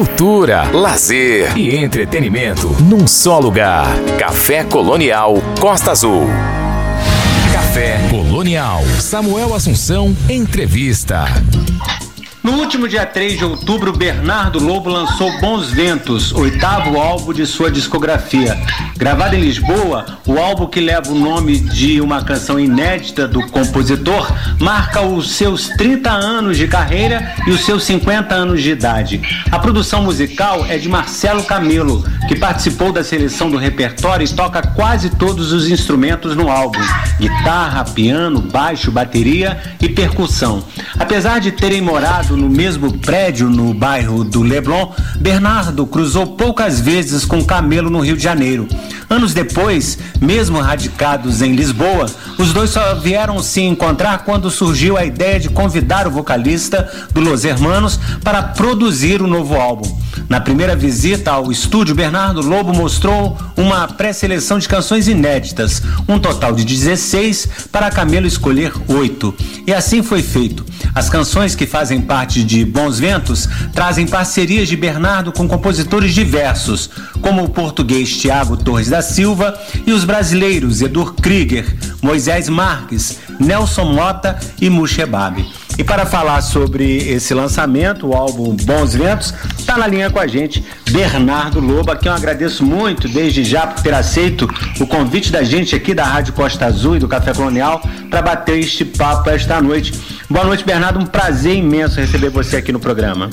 cultura, lazer e entretenimento num só lugar. Café Colonial Costa Azul. Café Colonial. Samuel Assunção, entrevista. No último dia 3 de outubro, Bernardo Lobo lançou Bons Ventos, oitavo álbum de sua discografia. Gravado em Lisboa, o álbum que leva o nome de uma canção inédita do compositor marca os seus 30 anos de carreira e os seus 50 anos de idade. A produção musical é de Marcelo Camelo, que participou da seleção do repertório e toca quase todos os instrumentos no álbum: guitarra, piano, baixo, bateria e percussão. Apesar de terem morado no mesmo prédio no bairro do Leblon, Bernardo cruzou poucas vezes com Camelo no Rio de Janeiro. Anos depois, mesmo radicados em Lisboa, os dois só vieram se encontrar quando surgiu a ideia de convidar o vocalista do Los Hermanos para produzir o novo álbum. Na primeira visita ao estúdio, Bernardo Lobo mostrou uma pré-seleção de canções inéditas, um total de 16 para Camelo escolher oito. E assim foi feito. As canções que fazem parte de Bons Ventos trazem parcerias de Bernardo com compositores diversos, como o português Tiago Torres da Silva e os brasileiros Edur Krieger, Moisés Marques, Nelson Mota e Mushebab. E para falar sobre esse lançamento, o álbum Bons Ventos, está na linha com a gente Bernardo Lobo, a quem eu agradeço muito desde já por ter aceito o convite da gente aqui da Rádio Costa Azul e do Café Colonial para bater este papo esta noite. Boa noite, Bernardo. Um prazer imenso receber você aqui no programa.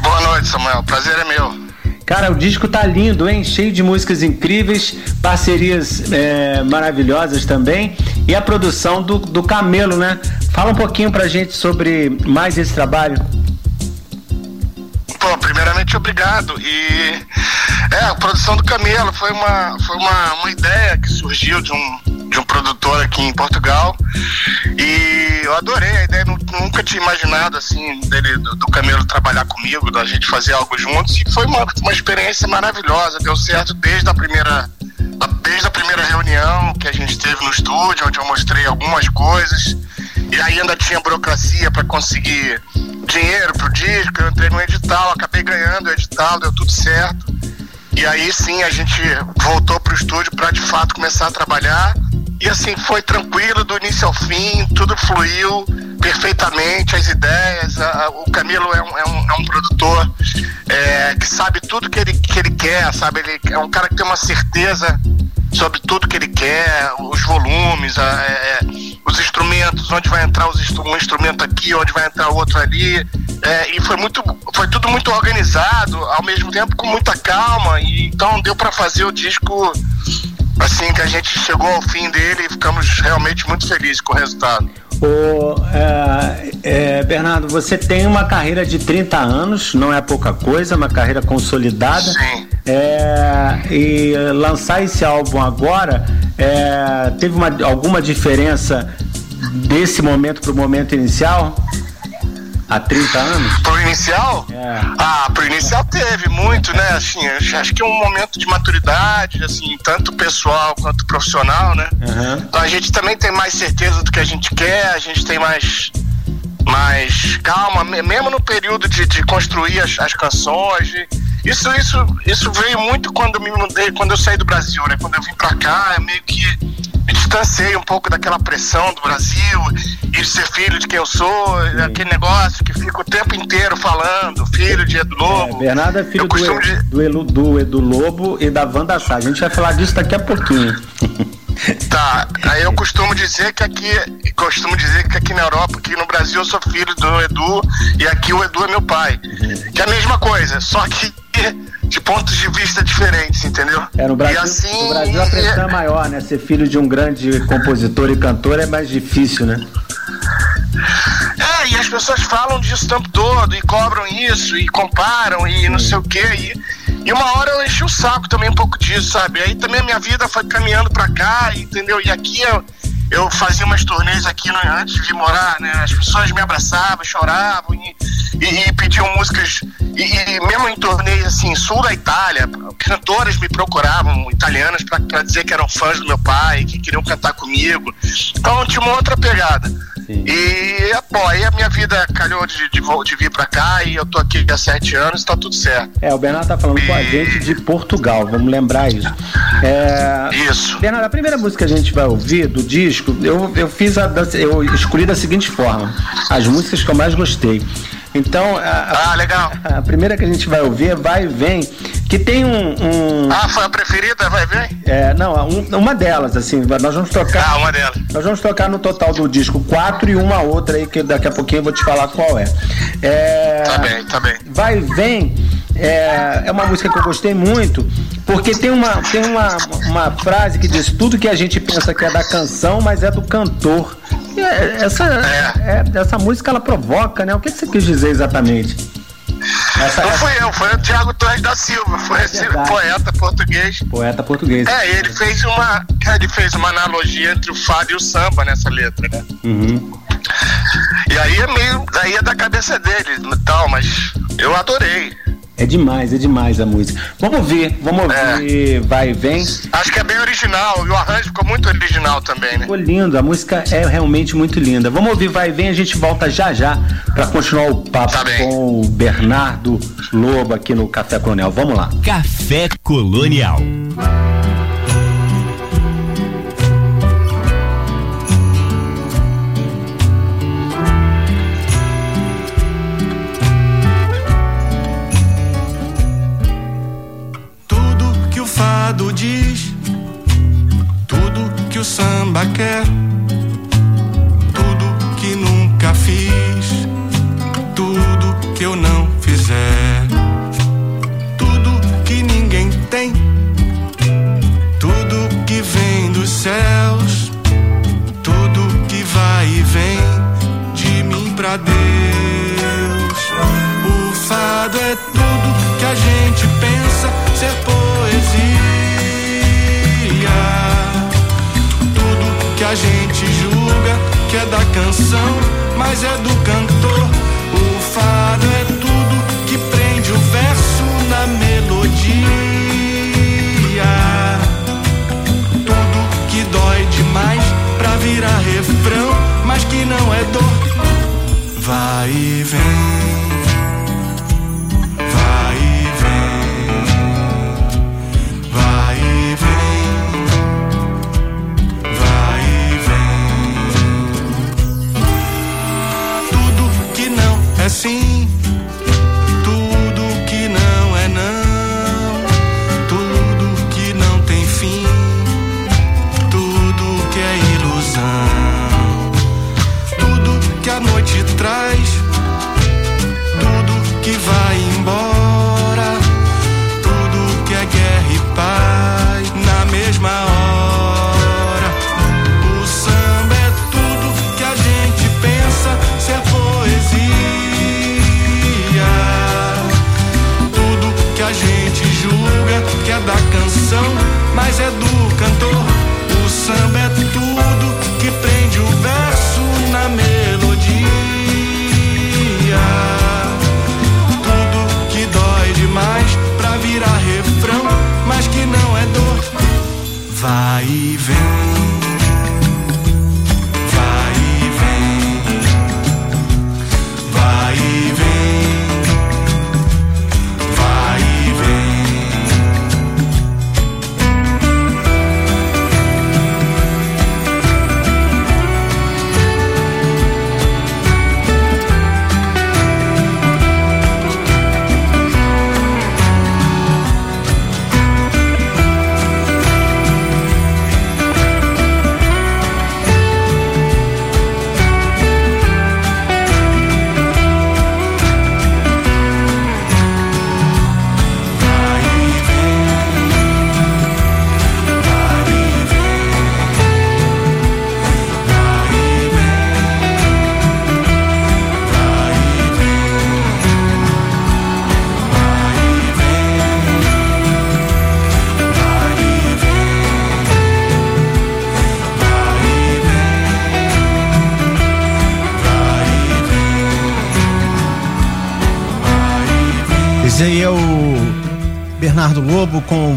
Boa noite, Samuel. Prazer é meu. Cara, o disco tá lindo, hein? Cheio de músicas incríveis, parcerias é, maravilhosas também e a produção do, do Camelo, né? Fala um pouquinho pra gente sobre mais esse trabalho. Pô, primeiramente obrigado. E é, a produção do Camelo foi uma, foi uma, uma ideia que surgiu de um, de um produtor aqui em Portugal. E eu adorei a ideia, nunca tinha imaginado assim, dele, do, do Camelo trabalhar comigo, da gente fazer algo juntos. E foi uma, uma experiência maravilhosa, deu certo desde a primeira. Desde a primeira reunião que a gente teve no estúdio, onde eu mostrei algumas coisas, e aí ainda tinha burocracia para conseguir dinheiro pro disco, eu entrei no edital, acabei ganhando o edital, deu tudo certo. E aí sim a gente voltou pro estúdio para de fato começar a trabalhar. E assim, foi tranquilo do início ao fim, tudo fluiu perfeitamente, as ideias. A, a, o Camilo é um, é um, é um produtor é, que sabe tudo que ele, que ele quer, sabe? Ele é um cara que tem uma certeza sobre tudo que ele quer, os volumes, a, é, os instrumentos, onde vai entrar os, um instrumento aqui, onde vai entrar outro ali. É, e foi muito, foi tudo muito organizado, ao mesmo tempo com muita calma. E então deu para fazer o disco assim que a gente chegou ao fim dele e ficamos realmente muito felizes com o resultado. O, é, é, Bernardo, você tem uma carreira de 30 anos, não é pouca coisa, uma carreira consolidada. Sim. É, e lançar esse álbum agora, é, teve uma, alguma diferença desse momento para o momento inicial? Há 30 anos? Pro inicial? É. Ah, pro inicial teve muito, né? Assim, acho que é um momento de maturidade, assim, tanto pessoal quanto profissional, né? Uhum. Então a gente também tem mais certeza do que a gente quer, a gente tem mais mais calma, mesmo no período de, de construir as, as canções. De, isso, isso, isso veio muito quando eu me mudei, quando eu saí do Brasil, né? Quando eu vim pra cá, é meio que me distanciei um pouco daquela pressão do Brasil e de ser filho de quem eu sou, Sim. aquele negócio que fica o tempo inteiro falando, filho de Edu Lobo. É, Bernardo é filho do, de... do, Edu, do Edu Lobo e da Wanda Sá. A gente vai falar disso daqui a pouquinho. Tá, aí eu costumo dizer que aqui, costumo dizer que aqui na Europa, aqui no Brasil, eu sou filho do Edu e aqui o Edu é meu pai. Uhum. Que é a mesma coisa, só que de pontos de vista diferentes, entendeu? É, no Brasil, assim, no Brasil a pressão é maior, né? Ser filho de um grande compositor e cantor é mais difícil, né? É, e as pessoas falam disso o tempo todo, e cobram isso, e comparam, e não sei o quê. E, e uma hora eu enchi o saco também um pouco disso, sabe? Aí também a minha vida foi caminhando pra cá, entendeu? E aqui eu, eu fazia umas turnês aqui no, antes de morar, né? As pessoas me abraçavam, choravam e, e, e pediam músicas. E, e, mesmo em turnês assim, sul da Itália, cantoras me procuravam, italianas, para dizer que eram fãs do meu pai, que queriam cantar comigo. Então tinha uma outra pegada. Sim. E, pô, aí a minha vida calhou de, de, de, vir pra cá e eu tô aqui há sete anos e tá tudo certo. É, o Bernardo tá falando e... com a gente de Portugal, vamos lembrar isso. É... Isso. Bernardo, a primeira música que a gente vai ouvir do disco, eu, eu fiz a. Eu escolhi da seguinte forma: as músicas que eu mais gostei. Então, a, ah, legal. A, a, primeira que a gente vai ouvir é Vai e Vem, que tem um, um... Ah, foi a preferida, Vai e Vem? É, não, um, uma delas, assim, nós vamos tocar... Ah, uma delas. Nós vamos tocar no total do disco quatro e uma outra aí, que daqui a pouquinho eu vou te falar qual é. é... Tá bem, tá bem. Vai e Vem é, é uma música que eu gostei muito, porque tem, uma, tem uma, uma frase que diz tudo que a gente pensa que é da canção, mas é do cantor. É, essa, é. é. essa música ela provoca, né? O que você quis dizer exatamente? Essa, não fui eu, foi o Tiago Torres da Silva, foi é esse poeta português. Poeta português. É, ele fez uma, ele fez uma analogia entre o fado e o samba nessa letra, né? Uhum. E aí é meio, aí é da cabeça dele, tal, mas eu adorei. É demais, é demais a música. Vamos ouvir, vamos ouvir é. Vai e Vem. Acho que é bem original e o arranjo ficou muito original também, né? Ficou lindo, a música é realmente muito linda. Vamos ouvir Vai e Vem, a gente volta já já para continuar o papo tá com o Bernardo Lobo aqui no Café Colonial. Vamos lá. Café Colonial. Fado diz tudo que o samba quer, tudo que nunca fiz, tudo que eu não fizer, tudo que ninguém tem, tudo que vem dos céus, tudo que vai e vem de mim pra Deus. O fado é tudo que a gente a gente julga que é da canção, mas é do cantor. O fado é tudo que prende o verso na melodia. Tudo que dói demais pra virar refrão, mas que não é dor. Vai e vem.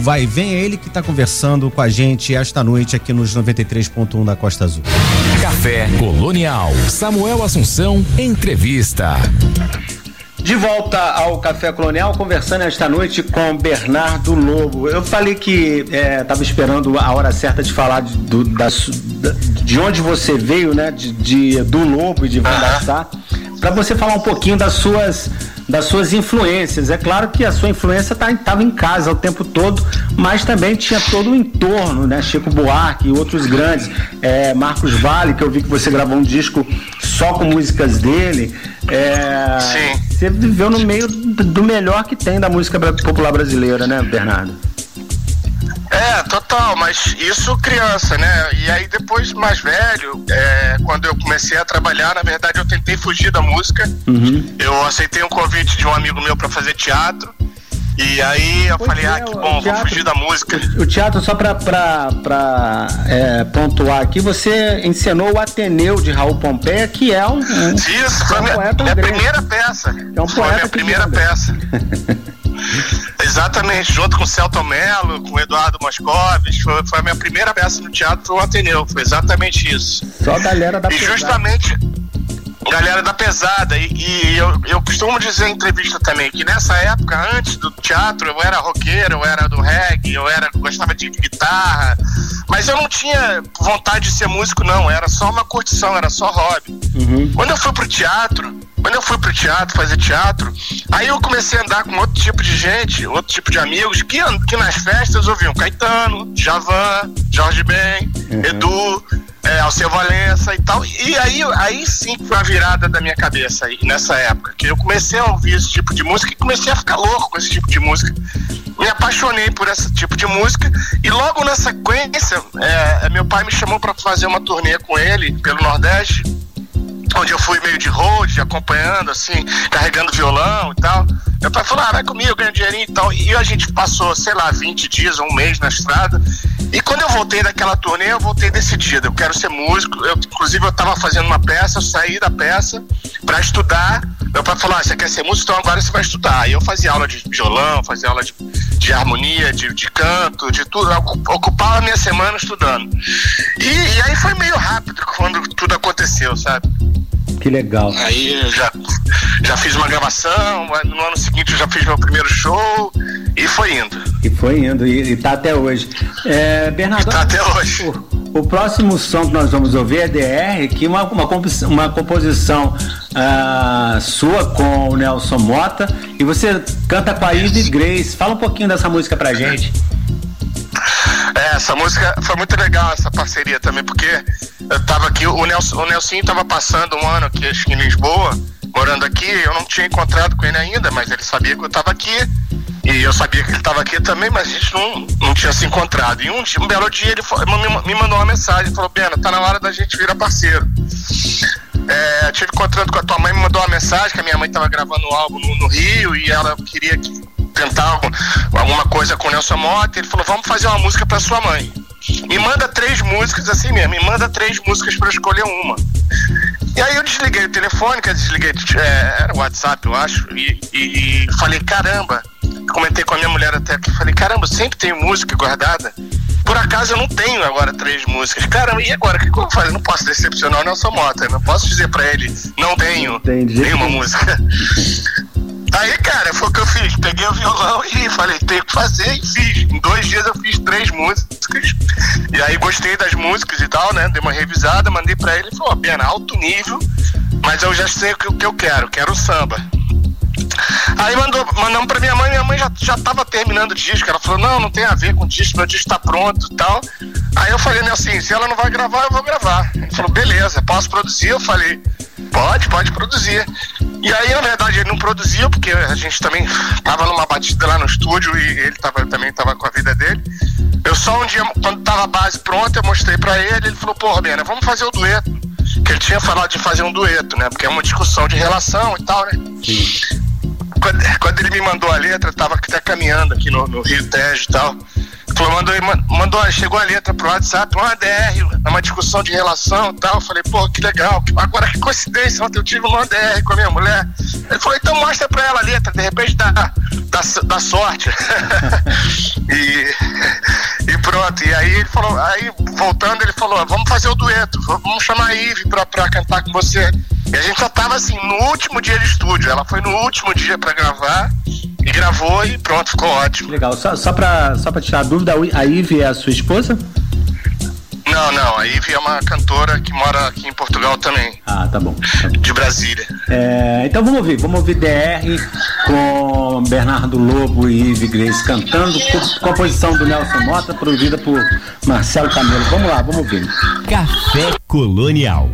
Vai Vem, é ele que está conversando com a gente esta noite aqui nos 93.1 da Costa Azul. Café Colonial. Samuel Assunção, entrevista. De volta ao Café Colonial, conversando esta noite com Bernardo Lobo. Eu falei que estava é, esperando a hora certa de falar de, do, da, de onde você veio, né? De, de do Lobo e de Vandassá, para você falar um pouquinho das suas das suas influências. É claro que a sua influência estava tá, em casa o tempo todo, mas também tinha todo o entorno, né? Chico Buarque e outros grandes. É, Marcos Vale, que eu vi que você gravou um disco só com músicas dele. É, Sim. Você viveu no meio do melhor que tem da música popular brasileira, né, Bernardo? É, total, mas isso criança, né? E aí depois, mais velho, é, quando eu comecei a trabalhar, na verdade eu tentei fugir da música. Uhum. Eu aceitei um convite de um amigo meu para fazer teatro. E aí eu pois falei, é, ah, que bom, teatro, vou fugir da música. O, teatro, só pra, pra, pra é, pontuar aqui, você encenou o Ateneu de Raul Pompeia, que é um. um Isso, foi um minha, minha primeira peça. É um foi minha primeira peça. Exatamente, junto com o Celton Mello, com o Eduardo Moscovis, foi, foi a minha primeira peça no teatro, o Ateneu, foi exatamente isso. Só a galera da E pesada. justamente, galera da pesada, e, e, eu, eu costumo dizer em entrevista também, que nessa época, antes do teatro, eu era roqueiro, eu era do reggae, eu era, gostava de guitarra, mas eu não tinha vontade de ser músico não, era só uma curtição, era só hobby. Uhum. Quando eu fui pro teatro, quando eu fui pro teatro, fazer teatro, aí eu comecei a andar com outro tipo de gente, outro tipo de amigos, que, que nas festas ouviam Caetano, Javan, Jorge Ben, uhum. Edu, é, Alceu Valença e tal. E aí, aí sim foi a virada da minha cabeça aí, nessa época, que eu comecei a ouvir esse tipo de música e comecei a ficar louco com esse tipo de música. Me apaixonei por esse tipo de música e logo na sequência, é, meu pai me chamou para fazer uma turnê com ele pelo Nordeste onde eu fui meio de road, acompanhando, assim, carregando violão e tal. Meu pai falou, ah, vai comigo, ganha dinheirinho e tal. E a gente passou, sei lá, 20 dias, um mês na estrada. E quando eu voltei daquela turnê, eu voltei decidido. Eu quero ser músico. Eu, inclusive, eu estava fazendo uma peça, eu saí da peça para estudar. Meu pai falou, ah, você quer ser músico, então agora você vai estudar. Aí eu fazia aula de violão, fazia aula de, de harmonia, de, de canto, de tudo. Eu ocupava a minha semana estudando. E, e aí foi meio rápido aconteceu, sabe? Que legal. Aí já, já fiz uma gravação, no ano seguinte eu já fiz meu primeiro show e foi indo. E foi indo, e, e tá até hoje. É, Bernardo. E tá até hoje. O, o, próximo som que nós vamos ouvir é DR, que uma, uma, uma composição uh, sua com o Nelson Mota, e você canta com a Ivy Grace. Fala um pouquinho dessa música pra gente. É, essa música foi muito legal, essa parceria também, porque eu tava aqui, o Nelson, o Nelson tava passando um ano aqui acho que em Lisboa, morando aqui, eu não tinha encontrado com ele ainda, mas ele sabia que eu tava aqui. E eu sabia que ele estava aqui também, mas a gente não, não tinha se encontrado. E um, um belo dia ele me, me mandou uma mensagem, falou, Bena, tá na hora da gente virar parceiro. É, tive encontrando com a tua mãe, me mandou uma mensagem que a minha mãe estava gravando um álbum no, no, Rio e ela queria que, tentar alguma coisa com o Nelson Mota. Ele falou, vamos fazer uma música para sua mãe. Me manda três músicas assim mesmo, me manda três músicas para escolher uma. E aí eu desliguei o telefone, que desliguei, é, era o WhatsApp, eu acho, e, e, e falei, caramba, comentei com a minha mulher até que falei, caramba, sempre tenho música guardada. Por acaso eu não tenho agora três músicas. Caramba, e agora? O que, eu vou fazer? Eu não posso decepcionar o Nelson Mota. Não posso dizer pra ele, não tenho Entendi. nenhuma música. Aí, cara, foi o que eu fiz. Peguei o violão e falei, tenho que fazer e fiz. Em dois dias eu fiz três músicas. E aí gostei das músicas e tal, né? Dei uma revisada, mandei pra ele e falou, pena, alto nível, mas eu já sei o que, eu quero, quero samba. Aí mandou, mandamos pra minha mãe, minha mãe já, já tava terminando o disco. Ela falou, não, não tem a ver com o disco, meu disco tá pronto e tal. Aí eu falei, né, assim, se ela não vai gravar, eu vou gravar. Ele falou, beleza, posso produzir? Eu falei, pode, pode produzir. E aí, na verdade, ele não produziu, porque a gente também tava numa batida lá no estúdio e ele tava, também tava com a vida dele. Eu só um dia, quando tava a base pronta, eu mostrei para ele, ele falou, pô, Roberto, vamos fazer o dueto. Que ele tinha falado de fazer um dueto, né? Porque é uma discussão de relação e tal, né? Sim. Quando, quando ele me mandou a letra, eu tava até caminhando aqui no, no Rio Tejo e tal. Mandou, mandou, chegou a letra pro WhatsApp, uma DR, uma discussão de relação e tal. Eu falei, pô, que legal. Agora que coincidência, ontem eu tive uma DR com a minha mulher. Ele falou, então mostra pra ela a letra, de repente dá, dá da sorte. e, e pronto. E aí ele falou, aí voltando, ele falou, vamos fazer o dueto, vamos chamar a Ive pra, pra cantar com você. E a gente já tava assim, no último dia de estúdio. Ela foi no último dia pra gravar e gravou e pronto, ficou ótimo. Legal. Só, só, pra, só pra tirar a dúvida, a Ive é a sua esposa? Não, não. A Ivy é uma cantora que mora aqui em Portugal também. Ah, tá bom. Tá bom. De Brasília. É, então vamos ouvir. Vamos ouvir DR com Bernardo Lobo e Ivy Grace cantando. Composição do Nelson Mota, produzida por Marcelo Camelo. Vamos lá, vamos ouvir. Café Colonial.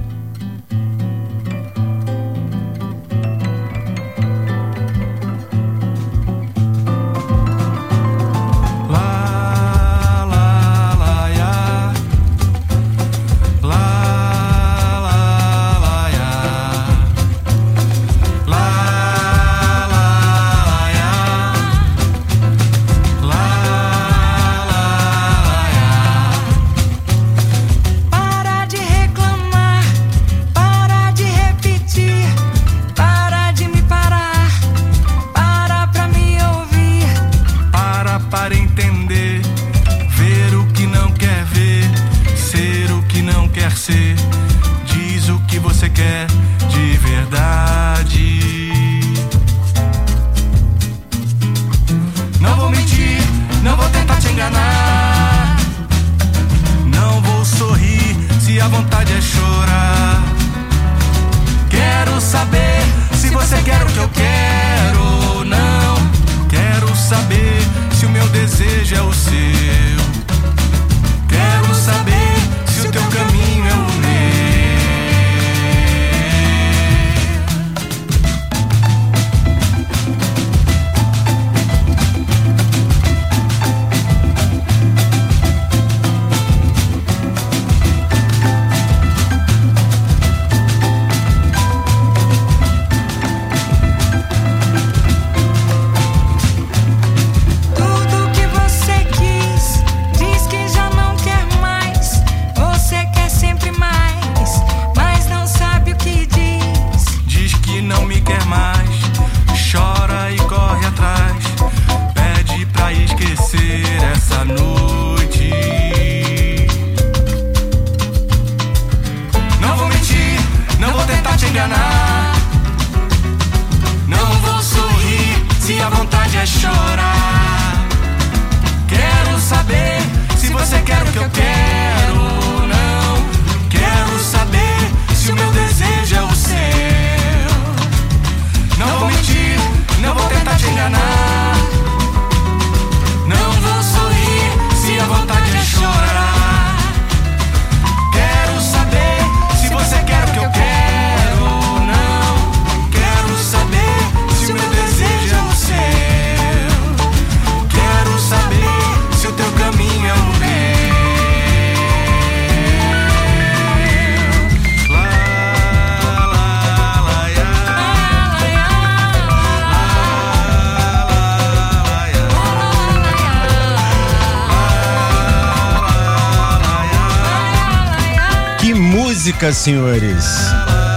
Música, senhores.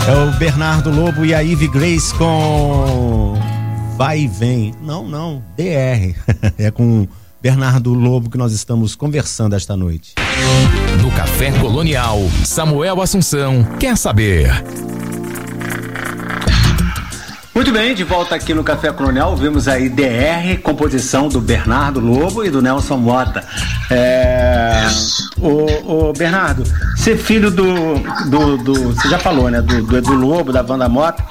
É o Bernardo Lobo e a Ivy Grace com Vai e Vem. Não, não, DR. É com Bernardo Lobo que nós estamos conversando esta noite. No Café Colonial, Samuel Assunção quer saber. Muito bem, de volta aqui no Café Colonial, vimos aí DR, composição do Bernardo Lobo e do Nelson Mota. É, o, o Bernardo, ser filho do, do, do, Você já falou, né? Do, do Edu Lobo, da Wanda Mota,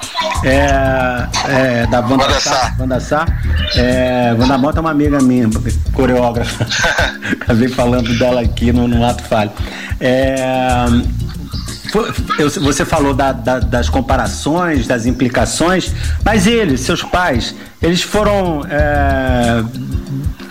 é, é, da Wanda, Wanda Sá. Wanda Sá. É, Wanda Mota é uma amiga minha, coreógrafa. Acabei falando dela aqui no, no ato falho. É, você falou da, da, das comparações, das implicações, mas eles, seus pais, eles foram é,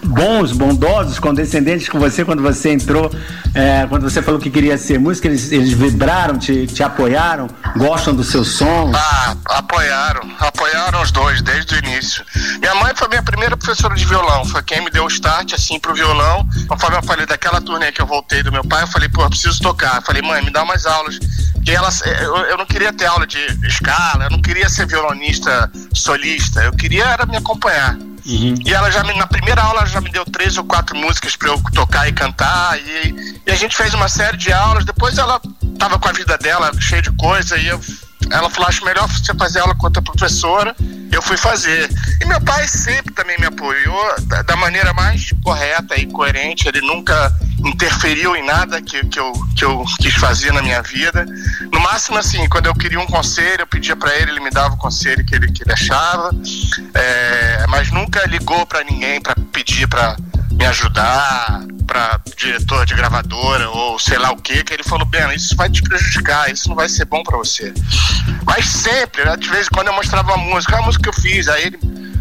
bons, bondosos, condescendentes com você quando você entrou, é, quando você falou que queria ser músico, eles, eles vibraram, te, te apoiaram, gostam do seu som? Ah, apoiaram, apoiaram os dois desde o início. Minha mãe foi minha primeira professora de violão, foi quem me deu o start assim pro violão. Conforme eu falei daquela turnê que eu voltei do meu pai, eu falei, pô, eu preciso tocar. Eu falei, mãe, me dá umas aulas. E ela, eu, eu não queria ter aula de escala, eu não queria ser violonista solista, eu queria era me acompanhar. Uhum. E ela já me, na primeira aula já me deu três ou quatro músicas para eu tocar e cantar. E, e, a gente fez uma série de aulas. Depois ela tava com a vida dela cheia de coisa e eu, ela falou: acho melhor você fazer aula com outra professora. Eu fui fazer. E meu pai sempre também me apoiou da, da maneira mais correta e coerente. Ele nunca interferiu em nada que, que, eu, que eu quis fazer na minha vida. No máximo, assim, quando eu queria um conselho, eu pedia para ele, ele me dava o conselho que ele, que ele achava, é, mas nunca ligou para ninguém para pedir para me ajudar, para diretor de gravadora ou sei lá o que, que ele falou, bem, isso vai te prejudicar, isso não vai ser bom para você. Mas sempre, né, de vez em quando eu mostrava uma música, a música que eu fiz, aí ele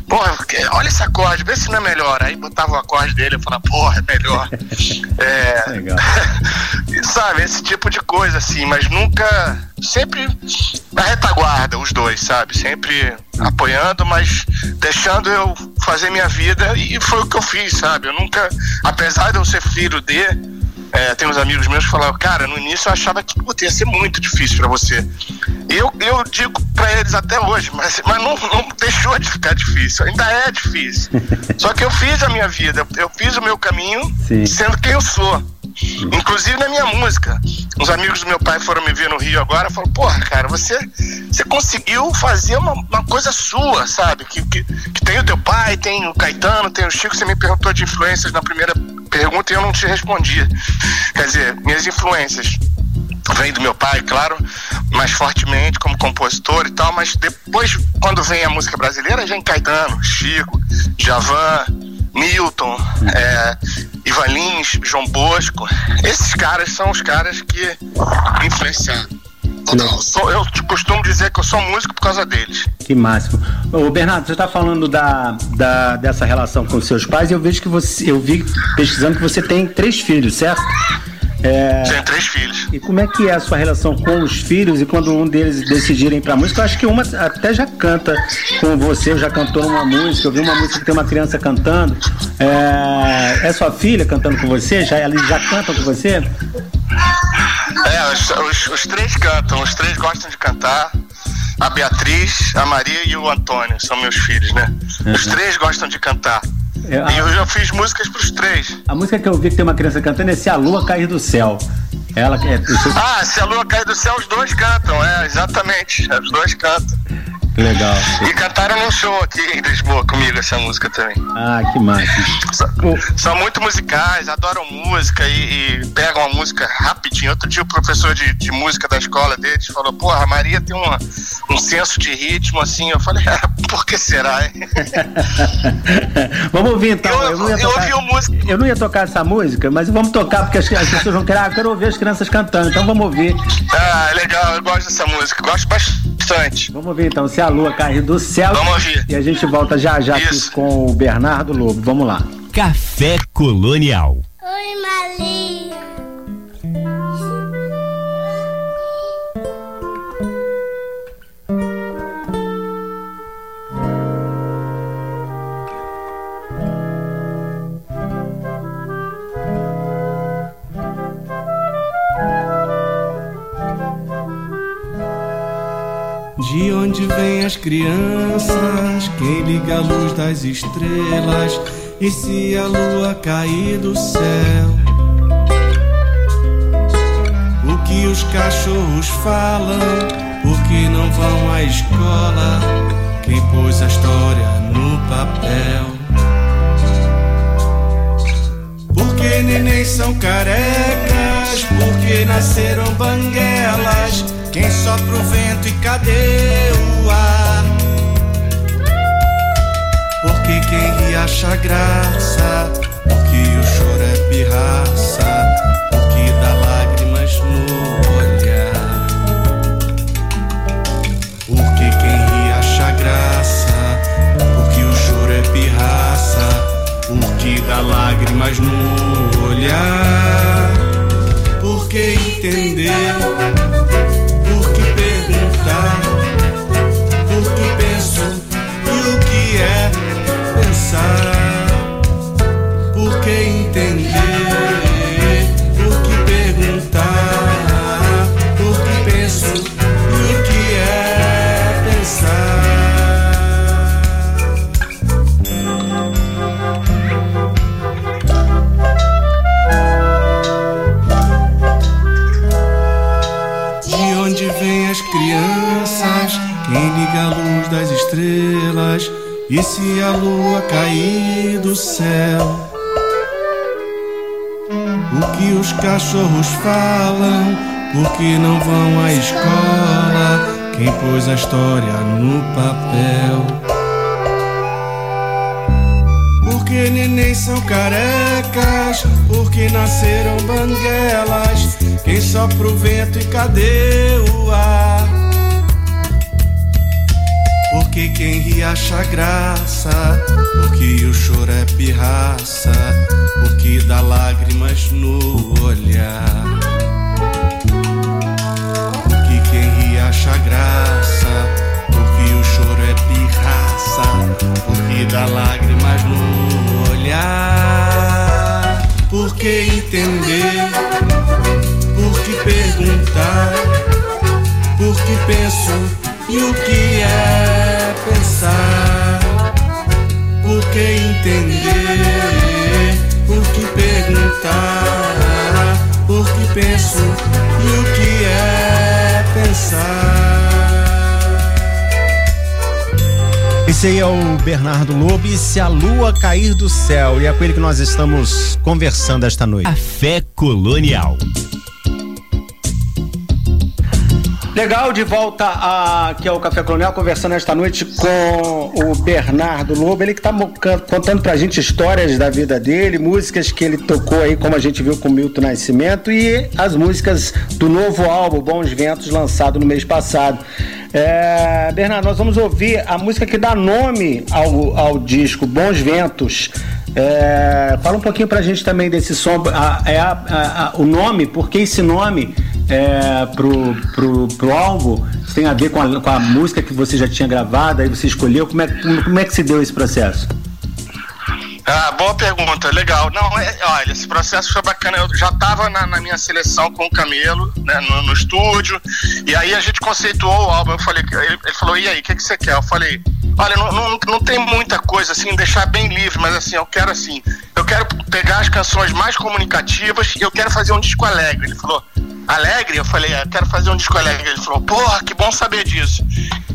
porra, olha esse acorde, vê se não é melhor. Aí botava o acorde dele e falava, porra, é melhor. é, Legal. sabe, esse tipo de coisa, assim, mas nunca. Sempre na retaguarda, os dois, sabe? Sempre apoiando, mas deixando eu fazer minha vida e foi o que eu fiz, sabe? Eu nunca, apesar de eu ser filho de é, tem uns amigos meus que falavam, cara, no início eu achava que putz, ia ser muito difícil para você. E eu, eu digo para eles até hoje, mas, mas não, não deixou de ficar difícil, ainda é difícil. Só que eu fiz a minha vida, eu fiz o meu caminho Sim. sendo quem eu sou. Inclusive na minha música. Uns amigos do meu pai foram me ver no Rio agora e falaram, porra, cara, você, você conseguiu fazer uma, uma coisa sua, sabe? Que, que, que, tem o teu pai, tem o Caetano, tem o Chico, você me perguntou de influências na primeira pergunta e eu não te respondi. Quer dizer, minhas influências vêm do meu pai, claro, mais fortemente como compositor e tal, mas depois, quando vem a música brasileira, vem Caetano, Chico, Javan, Milton, é, Ivan Lins, João Bosco. Esses caras são os caras que me influenciaram. Eu, sou, eu costumo dizer que eu sou músico por causa deles. Que máximo. Ô, Bernardo, você está falando da, da, dessa relação com seus pais e eu vejo que você. Eu vi pesquisando que você tem três filhos, certo? É... Tenho três filhos. E como é que é a sua relação com os filhos e quando um deles decidirem para música? Eu acho que uma até já canta com você, já cantou uma música. Eu vi uma música que tem uma criança cantando. É, é sua filha cantando com você? Já, eles já cantam com você? É, os, os, os três cantam, os três gostam de cantar a Beatriz, a Maria e o Antônio, são meus filhos, né? Uhum. Os três gostam de cantar. É, a... E eu já fiz músicas pros três. A música que eu vi que tem uma criança cantando é Se a Lua Cair do Céu. Ela é. Ah, Se a Lua Cair do Céu, os dois cantam, é, exatamente. Os dois cantam. Legal. E cantaram num show aqui em Lisboa comigo essa música também. Ah, que massa. São, são muito musicais, adoram música e, e, pegam a música rapidinho. Outro dia o professor de, de música da escola deles falou, porra, a Maria tem uma, um senso de ritmo assim. Eu falei, ah, por que será, hein? vamos ouvir então. Eu, eu, não ia tocar, eu, música... eu não ia tocar essa música, mas vamos tocar porque as, as pessoas vão querer, ah, eu quero ouvir as crianças cantando, então vamos ouvir. Ah, legal, eu gosto dessa música, gosto bastante. Vamos ouvir então, se a lua cair do céu. Vamos ouvir. E a gente volta já já aqui com o Bernardo Lobo. Vamos lá. Café Colonial. Oi, Maria. De onde vêm as crianças? Quem liga a luz das estrelas? E se a lua cair do céu? O que os cachorros falam? Por que não vão à escola? Quem pôs a história no papel? Porque neném são carecas? Porque nasceram banguelas? Quem sopra o vento e cadê o ar? Porque quem ri acha graça, porque o choro é pirraça, porque dá lágrimas no olhar. Porque quem ri acha graça, porque o choro é pirraça, porque dá lágrimas no olhar. Porque entender side E se a lua cair do céu? O que os cachorros falam? Por que não vão à escola? Quem pôs a história no papel? Porque neném são carecas? Porque nasceram banguelas? Quem sopra o vento e cadê o Porque quem ri acha graça, porque o choro é pirraça, porque dá lágrimas no olhar. Porque quem ri acha graça, porque o choro é pirraça, porque dá lágrimas no olhar. Porque entender, porque perguntar, porque penso e o que é pensar? Por que entender? Por que perguntar? Por que penso? E o que é pensar? Esse aí é o Bernardo Lobo e se a lua cair do céu. E é com ele que nós estamos conversando esta noite. A Fé Colonial. Legal, de volta a, aqui ao Café Colonial, conversando esta noite com o Bernardo Lobo. Ele que está contando pra gente histórias da vida dele, músicas que ele tocou aí, como a gente viu com Milton Nascimento, e as músicas do novo álbum Bons Ventos, lançado no mês passado. É, Bernardo, nós vamos ouvir a música que dá nome ao, ao disco Bons Ventos. É, fala um pouquinho pra gente também desse som, a, é a, a, o nome, por que esse nome é, pro, pro, pro álbum? Tem a ver com a, com a música que você já tinha gravado, aí você escolheu, como é, como é que se deu esse processo? Ah, boa pergunta, legal. Não, é, olha, esse processo foi bacana. Eu já estava na, na, minha seleção com o Camelo, né, no, no, estúdio, e aí a gente conceituou o álbum. Eu falei, ele, ele falou, e aí, o que, que você quer? Eu falei, olha, não, não, não tem muita coisa assim, deixar bem livre, mas assim, eu quero assim, eu quero pegar as canções mais comunicativas e eu quero fazer um disco alegre. Ele falou, alegre? Eu falei, é, quero fazer um disco alegre. Ele falou, porra, que bom saber disso.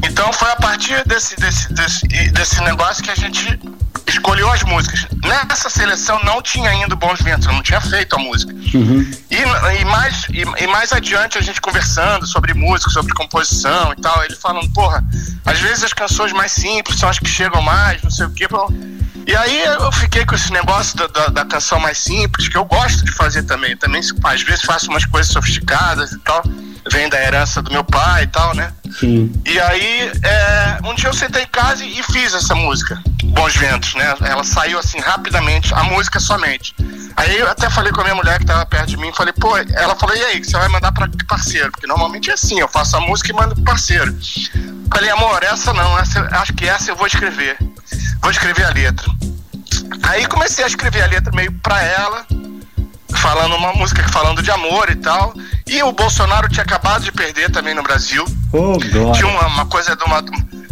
Então foi a partir desse, desse, desse, desse negócio que a gente escolheu as músicas. Nessa seleção não tinha ainda Bons Ventos, eu não tinha feito a música. Uhum. E, e, mais, e, e, mais adiante a gente conversando sobre música, sobre composição e tal, ele falando, porra, às vezes as canções mais simples são as que chegam mais, não sei o quê. E aí eu fiquei com esse negócio da, da, da canção mais simples, que eu gosto de fazer também. Também, às vezes, faço umas coisas sofisticadas e tal vem da herança do meu pai e tal, né? Sim. E aí, é, um dia eu sentei em casa e fiz essa música, Bons Ventos, né? Ela saiu assim rapidamente, a música somente. Aí eu até falei com a minha mulher que tava perto de mim, falei, pô, ela falou, e aí, que você vai mandar pra que parceiro? Porque normalmente é assim, eu faço a música e mando pro parceiro. Falei, amor, essa não, essa, acho que essa eu vou escrever. Vou escrever a letra. Aí comecei a escrever a letra meio pra ela, falando uma música falando de amor e tal. E o Bolsonaro tinha acabado de perder também no Brasil. Oh, tinha uma, uma, coisa de uma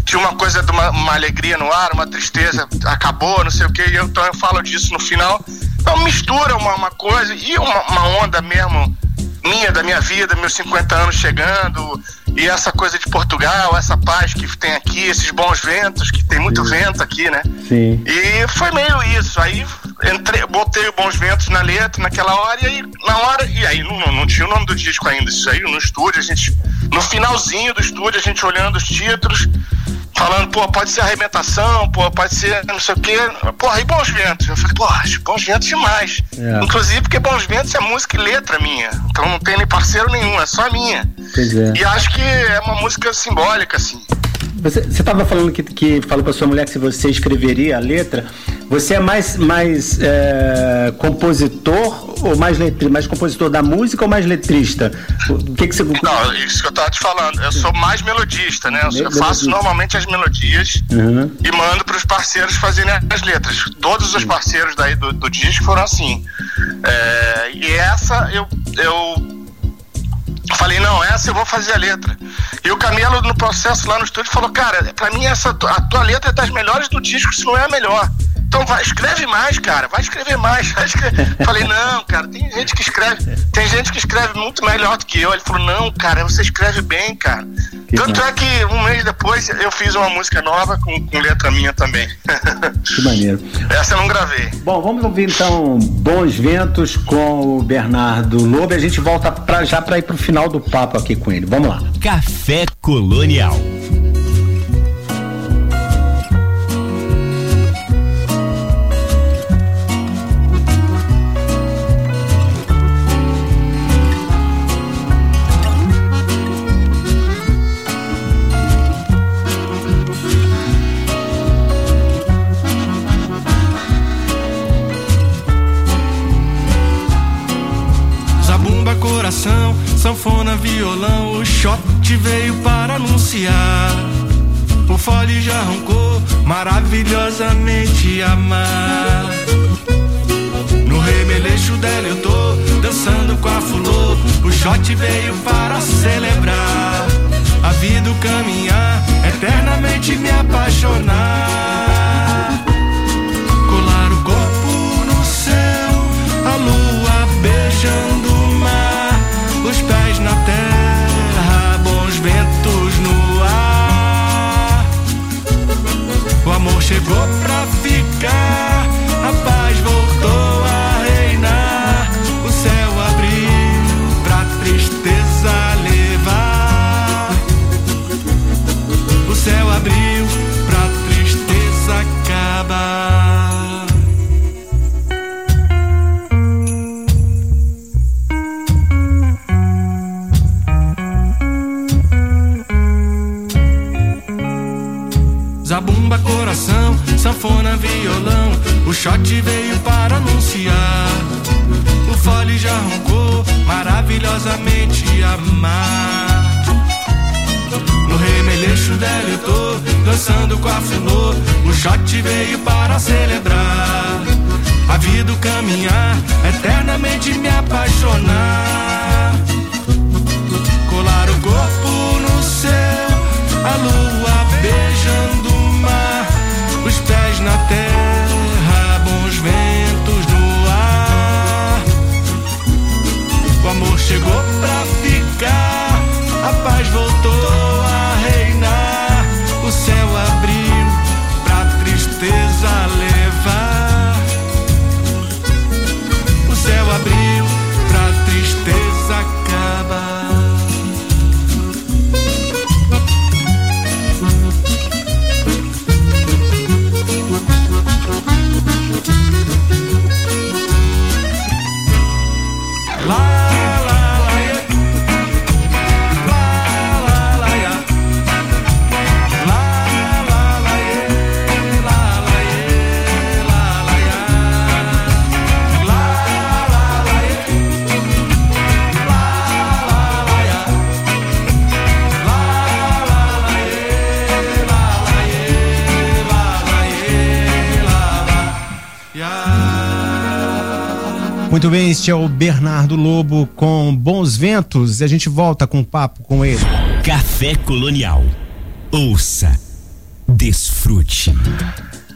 tinha uma coisa de uma, uma, alegria no ar, uma tristeza, acabou, não sei o que, então eu falo disso no final. Então mistura uma, uma coisa e uma, uma onda mesmo minha, da minha vida, meus 50 anos chegando, e essa coisa de Portugal, essa paz que tem aqui, esses bons ventos, que tem muito Sim. vento aqui, né? Sim. E foi meio isso. Aí entrei, botei bons ventos na letra naquela hora, e aí, na hora, e aí não, não tinha o nome do disco ainda. Isso aí no estúdio, a gente, no finalzinho do estúdio, a gente olhando os títulos, falando, pô, pode ser arrebentação, pô, pode ser não sei o quê. Porra, e Bons Ventos? Eu falei, pô, Bons Ventos demais. É. Inclusive porque Bons Ventos é música e letra minha. Então não tem nem parceiro nenhum, é só minha. É. E acho que é uma música simbólica, assim. Você estava falando que, que falou para sua mulher que se você escreveria a letra, você é mais, mais é, compositor ou mais letrista? Mais compositor da música ou mais letrista? O que, que você. Não, isso que eu estava te falando. Eu sou mais melodista, né? Eu, eu faço normalmente as melodias uhum. e mando para os parceiros fazerem as letras. Todos os parceiros daí do, do disco foram assim. É, e essa eu, eu Falei, não, essa eu vou fazer a letra. E o Camelo, no processo lá no estúdio, falou: Cara, pra mim, essa, a tua letra é das melhores do disco, se não é a melhor. Então vai, escreve mais, cara, vai escrever mais. Vai escrever. Falei, não, cara, tem gente que escreve, tem gente que escreve muito melhor do que eu. Ele falou, não, cara, você escreve bem, cara. Tanto é que um mês depois eu fiz uma música nova com, com letra minha também. Que maneiro. Essa eu não gravei. Bom, vamos ouvir então Bons Ventos com o Bernardo Lobo e a gente volta pra, já para ir pro final do papo aqui com ele. Vamos lá. Café Colonial. Shot veio para anunciar. O fole já roncou, maravilhosamente amar. No remeleixo dela eu tô, dançando com a fulô. O shot veio para celebrar. A vida, caminhar, eternamente me apaixonar. O sanfona, violão. O shot veio para anunciar. O fole já roncou, maravilhosamente amar. No remeleixo dela eu tô, dançando com a flor. O shot veio para celebrar. A vida, caminhar, eternamente me apaixonar. Colar o corpo no céu, a lua bem, este é o Bernardo Lobo com Bons Ventos e a gente volta com um papo com ele. Café Colonial. Ouça. Desfrute.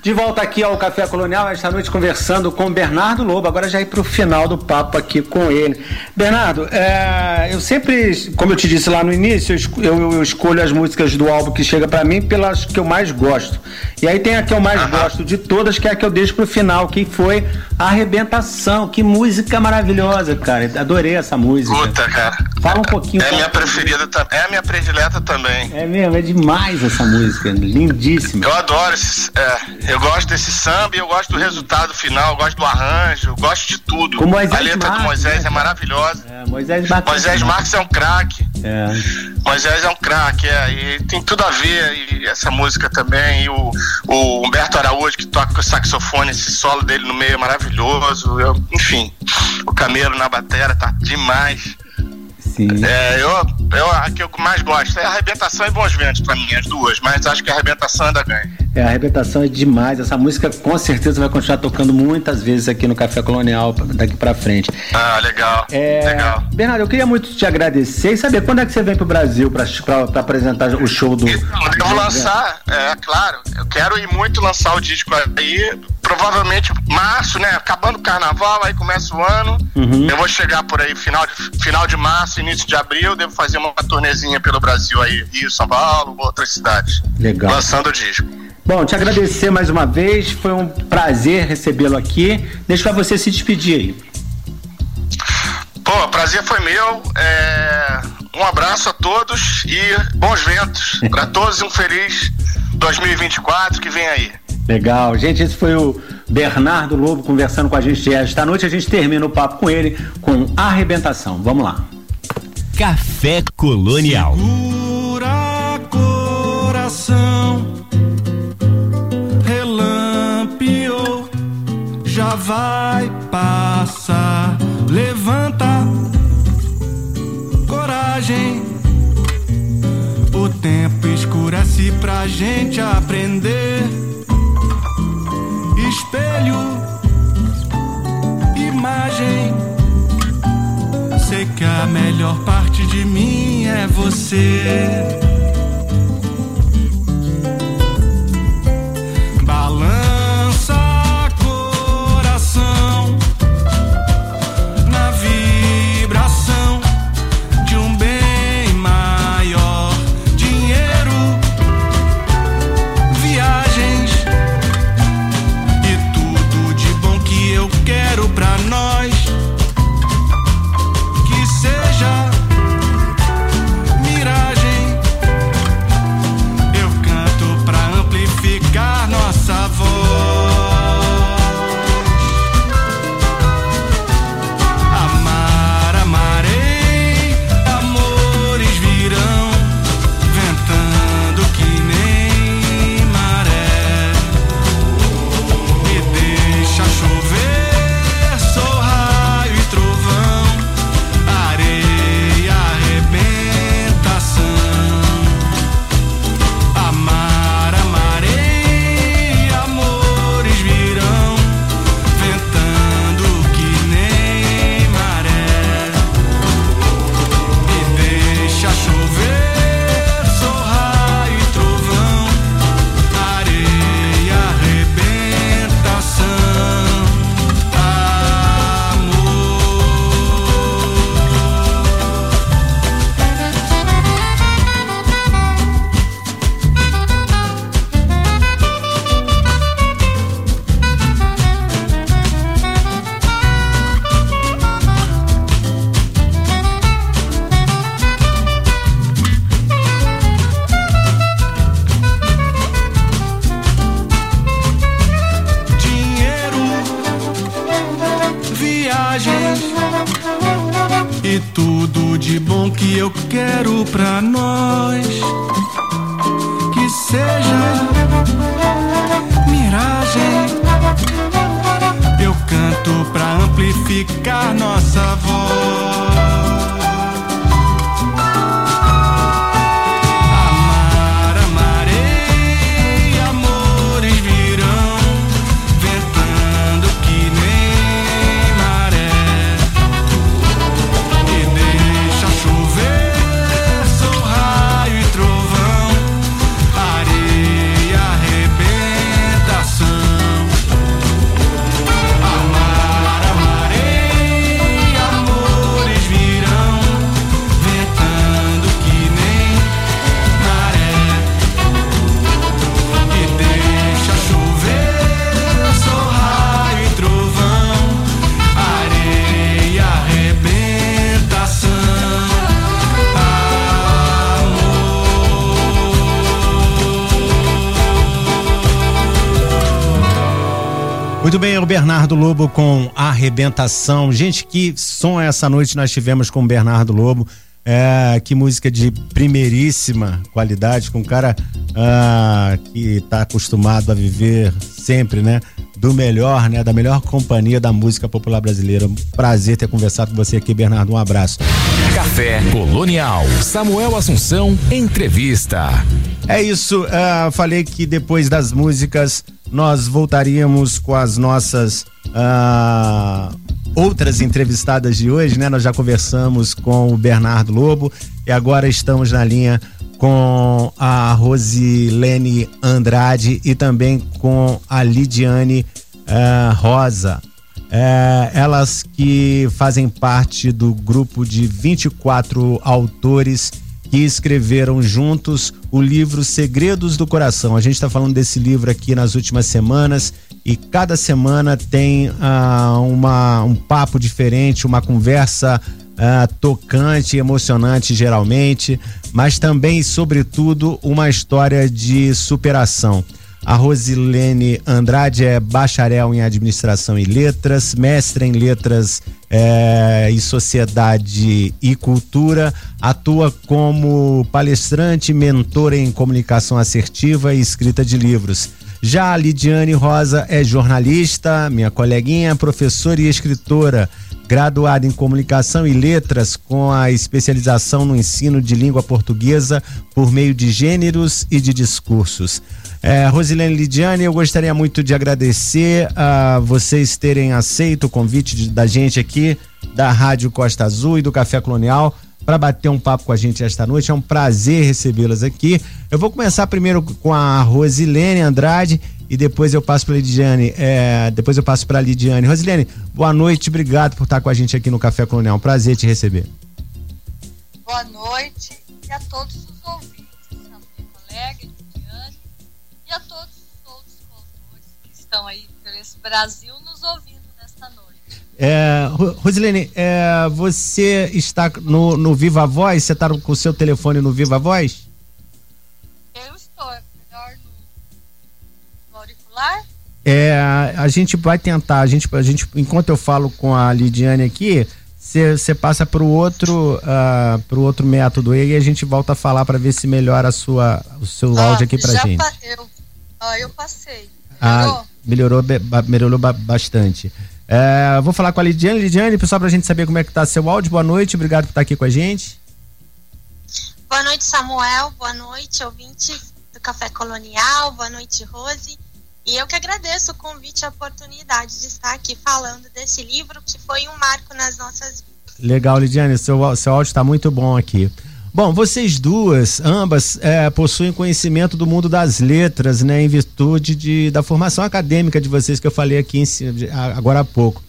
De volta aqui ao Café Colonial, esta noite conversando com Bernardo Lobo. Agora já ir para o final do papo aqui com ele. Bernardo, é, eu sempre, como eu te disse lá no início, eu- eu escolho as músicas do álbum que chega para mim pelas que eu mais gosto. E aí tem a que eu mais gosto de todas, que é a que eu deixo pro final, que foi Arrebentação. Que música maravilhosa, cara. Adorei essa música. Puta, cara. Fala um pouquinho. É a minha preferida, tam- é a minha predileta também. É mesmo, é demais essa música. Lindíssima. Eu adoro esse. é, eu gosto desse samba e eu gosto do resultado final, eu gosto do arranjo, eu gosto de tudo. A letra Marques, do Moisés né, é maravilhosa. É, Moisés Marques. Moisés Marques é um craque. É. Moisés é um craque, é, e tem tudo a ver, e essa música também, e o, o Humberto Araújo que toca o saxofone, esse solo dele no meio é maravilhoso, eu- enfim, o Camelo na bateria tá demais. Sim. É, eu, eu, a que eu mais gosto é Arrebentação e Bons Ventos pra mim, as duas, mas acho que a Arrebentação ainda ganha. É, a arrebentação é demais. Essa música com certeza vai continuar tocando muitas vezes aqui no Café Colonial daqui pra frente. Ah, legal. É, legal. Bernardo, eu queria muito te agradecer e saber quando é que você vem pro Brasil pra, pra, pra apresentar o show do. Então, devo lançar, é claro. Eu quero ir muito lançar o disco aí. Provavelmente março, né? Acabando o carnaval, aí começa o ano. Uhum. Eu vou chegar por aí final de, final de março, início de abril. Devo fazer uma turnezinha pelo Brasil aí, Rio, São Paulo, outras cidades. Legal. Lançando o disco. Bom, te agradecer mais uma vez. Foi um prazer recebê-lo aqui. Deixa pra você se despedir aí. Pô, prazer foi meu. É, Um abraço a todos e bons ventos para todos e um feliz 2024 que vem aí. Legal. Gente, esse foi o Bernardo Lobo conversando com a gente esta noite. A gente termina o papo com ele com arrebentação. Vamos lá. Café Colonial. Segura coração, relampiou, já vai passar. Levanta, coragem. O tempo escurece pra gente aprender. Espelho, imagem. Sei que a melhor parte de mim é você. Bernardo Lobo com Arrebentação. Gente, que som essa noite nós tivemos com o Bernardo Lobo. É, que música de primeiríssima qualidade, com um cara ah, que está acostumado a viver sempre, né? Do melhor, né? Da melhor companhia da música popular brasileira. Prazer ter conversado com você aqui, Bernardo. Um abraço. Café Colonial. Samuel Assunção, entrevista. É isso. Uh, falei que depois das músicas nós voltaríamos com as nossas uh, outras entrevistadas de hoje, né? Nós já conversamos com o Bernardo Lobo e agora estamos na linha com a Rosilene Andrade e também com a Lidiane uh, Rosa. Uh, elas que fazem parte do grupo de 24 autores que escreveram juntos o livro Segredos do Coração. A gente está falando desse livro aqui nas últimas semanas e cada semana tem uh, uma, um papo diferente, uma conversa uh, tocante, emocionante geralmente, mas também, sobretudo, uma história de superação. A Rosilene Andrade é bacharel em administração e letras, mestre em letras é, e sociedade e cultura, atua como palestrante, mentora em comunicação assertiva e escrita de livros. Já a Lidiane Rosa é jornalista, minha coleguinha, professora e escritora graduada em Comunicação e Letras com a especialização no ensino de língua portuguesa por meio de gêneros e de discursos. É, Rosilene Lidiane, eu gostaria muito de agradecer a vocês terem aceito o convite de, da gente aqui da Rádio Costa Azul e do Café Colonial para bater um papo com a gente esta noite. É um prazer recebê-las aqui. Eu vou começar primeiro com a Rosilene Andrade e depois eu passo para Lidiane, é, depois eu passo para Lidiane. Rosilene, boa noite, obrigado por estar com a gente aqui no Café Colonial. Um prazer te receber. Boa noite e a todos os ouvintes, a minha colega Lidiane e a todos os outros coautores que estão aí por esse Brasil nos ouvindo nesta noite. É, Rosilene, é, você está no, no Viva Voz? Você está com o seu telefone no Viva Voz? É, a gente vai tentar, a gente, a gente, enquanto eu falo com a Lidiane aqui, você passa para o outro, uh, pro outro método e a gente volta a falar para ver se melhora a sua, o seu ah, áudio aqui para gente. Pa, eu, ah, eu passei. Melhorou? Ah, melhorou, melhorou bastante. É, vou falar com a Lidiane. Lidiane, pessoal, para a gente saber como é que tá seu áudio. Boa noite, obrigado por estar aqui com a gente. Boa noite, Samuel. Boa noite, ouvintes do Café Colonial. Boa noite, Rose. E eu que agradeço o convite e a oportunidade de estar aqui falando desse livro que foi um marco nas nossas vidas. Legal, Lidiane, seu, seu áudio está muito bom aqui. Bom, vocês duas, ambas, é, possuem conhecimento do mundo das letras, né, em virtude de, da formação acadêmica de vocês que eu falei aqui em, agora há pouco.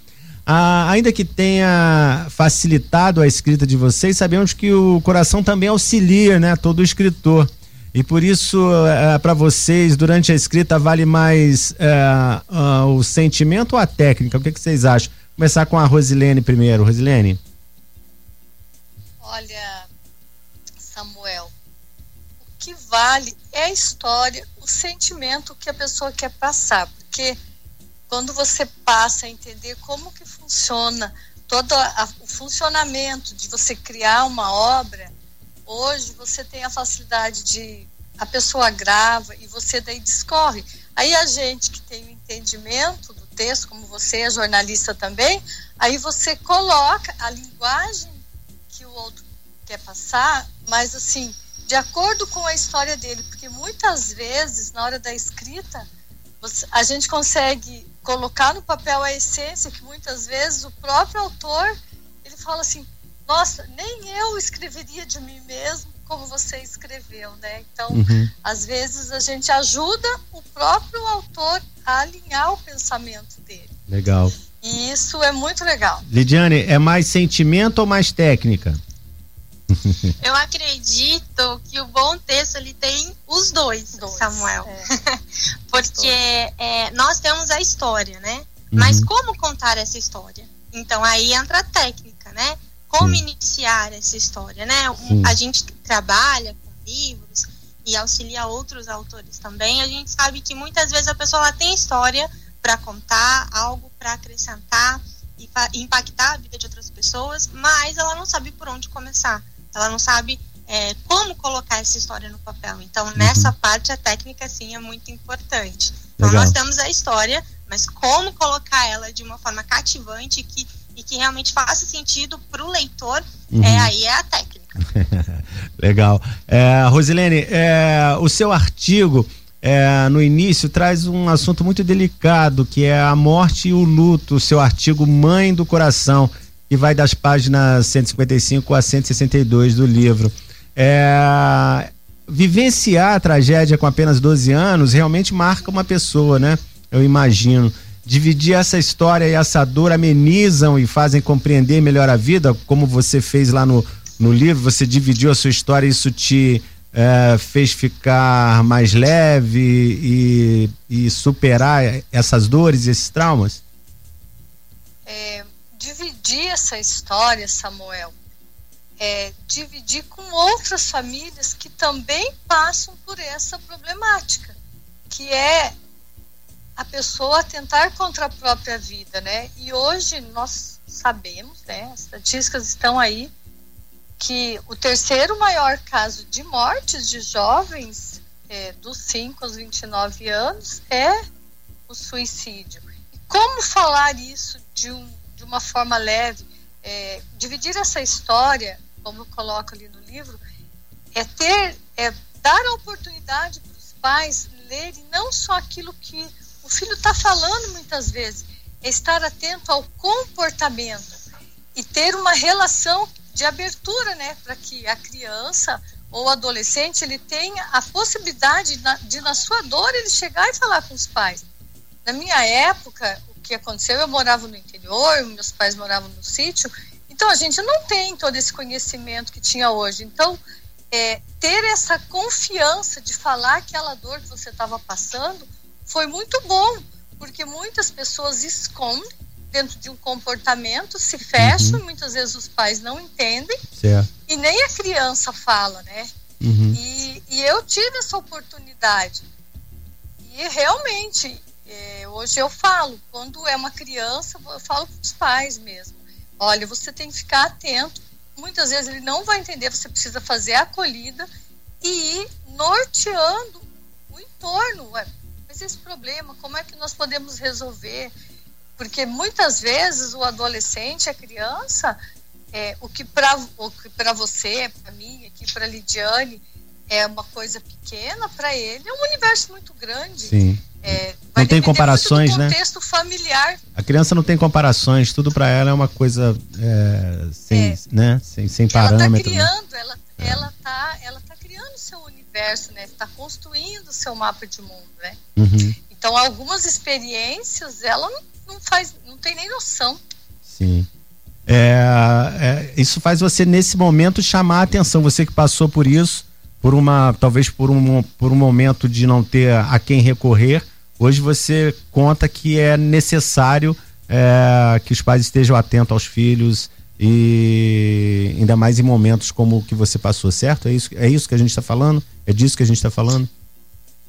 Ah, ainda que tenha facilitado a escrita de vocês, sabemos que o coração também auxilia, né, todo escritor. E por isso, é, para vocês, durante a escrita, vale mais é, o sentimento ou a técnica? O que, que vocês acham? Começar com a Rosilene primeiro. Rosilene. Olha, Samuel, o que vale é a história, o sentimento que a pessoa quer passar. Porque quando você passa a entender como que funciona todo a, o funcionamento de você criar uma obra, Hoje você tem a facilidade de a pessoa grava e você daí discorre. Aí a gente que tem o entendimento do texto, como você é jornalista também, aí você coloca a linguagem que o outro quer passar, mas assim, de acordo com a história dele, porque muitas vezes na hora da escrita você, a gente consegue colocar no papel a essência que muitas vezes o próprio autor ele fala assim nossa, nem eu escreveria de mim mesmo como você escreveu, né? Então, uhum. às vezes a gente ajuda o próprio autor a alinhar o pensamento dele. Legal. E isso é muito legal. Lidiane, é mais sentimento ou mais técnica? Eu acredito que o bom texto ele tem os dois, dois Samuel. É. Porque é, nós temos a história, né? Uhum. Mas como contar essa história? Então aí entra a técnica, né? Como Sim. iniciar essa história, né? Um, a gente trabalha com livros e auxilia outros autores também. A gente sabe que muitas vezes a pessoa tem história para contar, algo para acrescentar e impactar a vida de outras pessoas, mas ela não sabe por onde começar. Ela não sabe é, como colocar essa história no papel. Então, uhum. nessa parte, a técnica, sim, é muito importante. Então, Legal. nós temos a história, mas como colocar ela de uma forma cativante que, e que realmente faça sentido para o leitor, uhum. é, aí é a técnica. Legal. É, Rosilene, é, o seu artigo é, no início traz um assunto muito delicado, que é a morte e o luto, o seu artigo Mãe do Coração, que vai das páginas 155 a 162 do livro. É, vivenciar a tragédia com apenas 12 anos realmente marca uma pessoa, né? Eu imagino. Dividir essa história e essa dor amenizam e fazem compreender melhor a vida, como você fez lá no, no livro, você dividiu a sua história e isso te é, fez ficar mais leve e, e, superar essas dores esses traumas? É, dividir essa história, Samuel, é dividir com outras famílias que também passam por essa problemática, que é a pessoa tentar contra a própria vida, né? E hoje nós sabemos, né? As estatísticas estão aí que o terceiro maior caso de mortes de jovens é, dos 5 aos 29 anos é o suicídio. E como falar isso de, um, de uma forma leve? É, dividir essa história, como eu coloco ali no livro, é ter, é dar a oportunidade para os pais lerem não só aquilo que o filho está falando muitas vezes, é estar atento ao comportamento e ter uma relação de abertura, né, para que a criança ou adolescente ele tenha a possibilidade de, na sua dor ele chegar e falar com os pais. Na minha época, o que aconteceu, eu morava no interior, meus pais moravam no sítio, então a gente não tem todo esse conhecimento que tinha hoje. Então, é, ter essa confiança de falar aquela dor que você estava passando foi muito bom, porque muitas pessoas escondem dentro de um comportamento, se fecham, uhum. muitas vezes os pais não entendem certo. e nem a criança fala, né? Uhum. E, e, eu tive essa oportunidade. E realmente, é, hoje eu falo, quando é uma criança, eu falo para os pais mesmo: olha, você tem que ficar atento. Muitas vezes ele não vai entender, você precisa fazer a acolhida e ir norteando o entorno. Mas esse problema, como é que nós podemos resolver? Porque muitas vezes o adolescente, a criança, é, o que para você, para mim, aqui para Lidiane, é uma coisa pequena, para ele é um universo muito grande. Sim. É, não tem comparações, né? contexto familiar. A criança não tem comparações, tudo para ela é uma coisa é, sem, é. né? sem, sem parâmetro. Ela está criando, né? ela, é. ela tá, ela tá criando o seu universo, né? Está construindo o seu mapa de mundo, né? Uhum. Então, algumas experiências ela não não faz, não tem nem noção. Sim. É, é, isso faz você nesse momento chamar a atenção, você que passou por isso, por uma, talvez por um, por um momento de não ter a quem recorrer, hoje você conta que é necessário é, que os pais estejam atentos aos filhos e ainda mais em momentos como o que você passou, certo? É isso, é isso que a gente está falando? É disso que a gente está falando?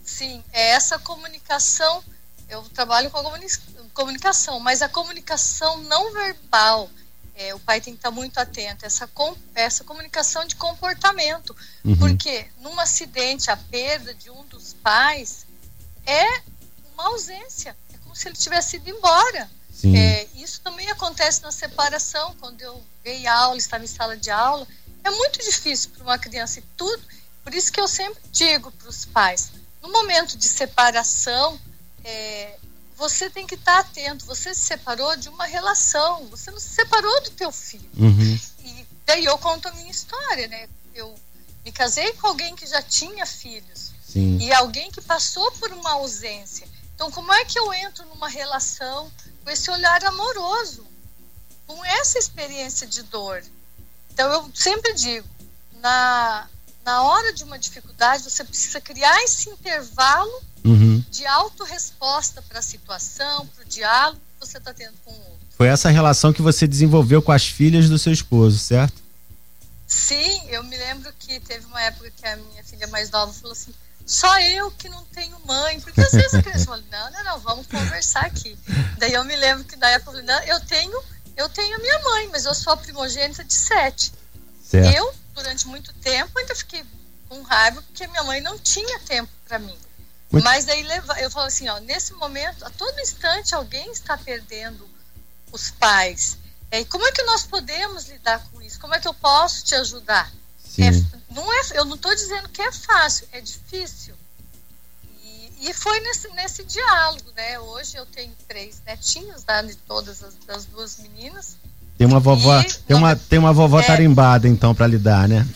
Sim, é essa comunicação. Eu trabalho com comunicação, mas a comunicação não verbal, é, o pai tem que estar muito atento, essa, com, essa comunicação de comportamento, uhum. porque num acidente, a perda de um dos pais é uma ausência, é como se ele tivesse ido embora. É, isso também acontece na separação, quando eu dei aula, estava em sala de aula, é muito difícil para uma criança e tudo, por isso que eu sempre digo para os pais, no momento de separação, é, você tem que estar atento. Você se separou de uma relação, você não se separou do teu filho. Uhum. E daí eu conto a minha história, né? Eu me casei com alguém que já tinha filhos Sim. e alguém que passou por uma ausência. Então, como é que eu entro numa relação com esse olhar amoroso, com essa experiência de dor? Então, eu sempre digo, na, na hora de uma dificuldade, você precisa criar esse intervalo uhum. de autorresposta para a situação, para o diálogo que você está tendo com o outro. Foi essa relação que você desenvolveu com as filhas do seu esposo, certo? Sim, eu me lembro que teve uma época que a minha filha mais nova falou assim: só eu que não tenho mãe, porque às vezes a criança fala: não, não, não, vamos conversar aqui. Daí eu me lembro que época eu falei: eu tenho, eu tenho a minha mãe, mas eu sou a primogênita de sete. Certo. Eu, durante muito tempo, ainda fiquei com raiva porque minha mãe não tinha tempo para mim. Muito... Mas daí eu falo assim, ó, nesse momento, a todo instante alguém está perdendo os pais. É, e como é que nós podemos lidar com isso? Como é que eu posso te ajudar? É, não é, eu não estou dizendo que é fácil, é difícil. E, e, foi nesse, nesse diálogo, né? Hoje eu tenho três netinhos, né, de todas as das duas meninas. Tem uma vovó, e, tem uma, tem uma vovó é, tarimbada, então, para lidar, né?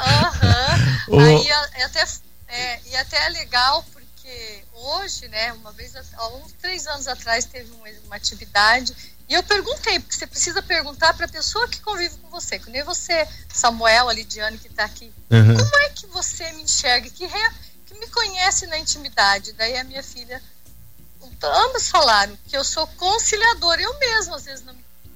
Aham. Uh -huh. Aí é até, é, e até é legal, porque hoje, né, uma vez, há uns três anos atrás, teve uma, uma atividade e eu perguntei, porque você precisa perguntar para a pessoa que convive com você, que nem você, Samuel, a Lidiane, que está aqui. Uhum. Como é que você me enxerga, que, re, que me conhece na intimidade? Daí a minha filha, ambas falaram que eu sou conciliadora. Eu mesma, às vezes, não,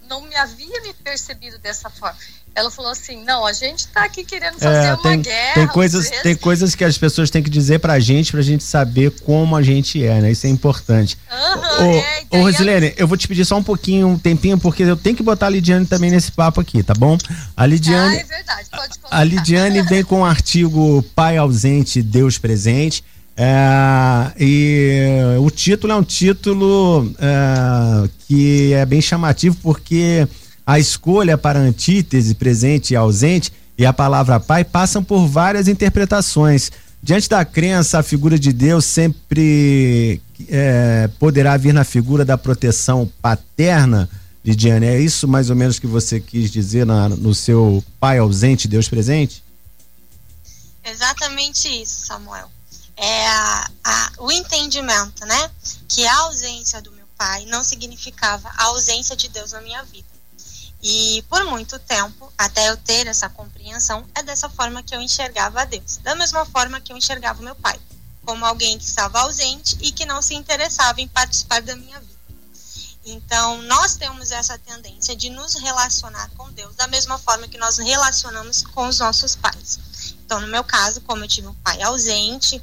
não me havia me percebido dessa forma. Ela falou assim: não, a gente está aqui querendo fazer é, tem, uma guerra. Tem coisas, tem coisas que as pessoas têm que dizer pra gente, pra gente saber como a gente é, né? Isso é importante. Uhum, ô, é, ô Rosilene, eu vou te pedir só um pouquinho, um tempinho, porque eu tenho que botar a Lidiane também nesse papo aqui, tá bom? A Lidiane. Ah, é verdade, pode colocar. A Lidiane vem com o artigo Pai ausente, Deus presente. É, e o título é um título é, que é bem chamativo porque a escolha para antítese, presente e ausente, e a palavra pai passam por várias interpretações. Diante da crença, a figura de Deus sempre é, poderá vir na figura da proteção paterna, Lidiane. É isso mais ou menos que você quis dizer na, no seu pai ausente, Deus presente? Exatamente isso, Samuel. É a, a, o entendimento, né? Que a ausência do meu pai não significava a ausência de Deus na minha vida. E por muito tempo, até eu ter essa compreensão, é dessa forma que eu enxergava a Deus. Da mesma forma que eu enxergava meu pai, como alguém que estava ausente e que não se interessava em participar da minha vida. Então, nós temos essa tendência de nos relacionar com Deus da mesma forma que nós relacionamos com os nossos pais. Então, no meu caso, como eu tive um pai ausente,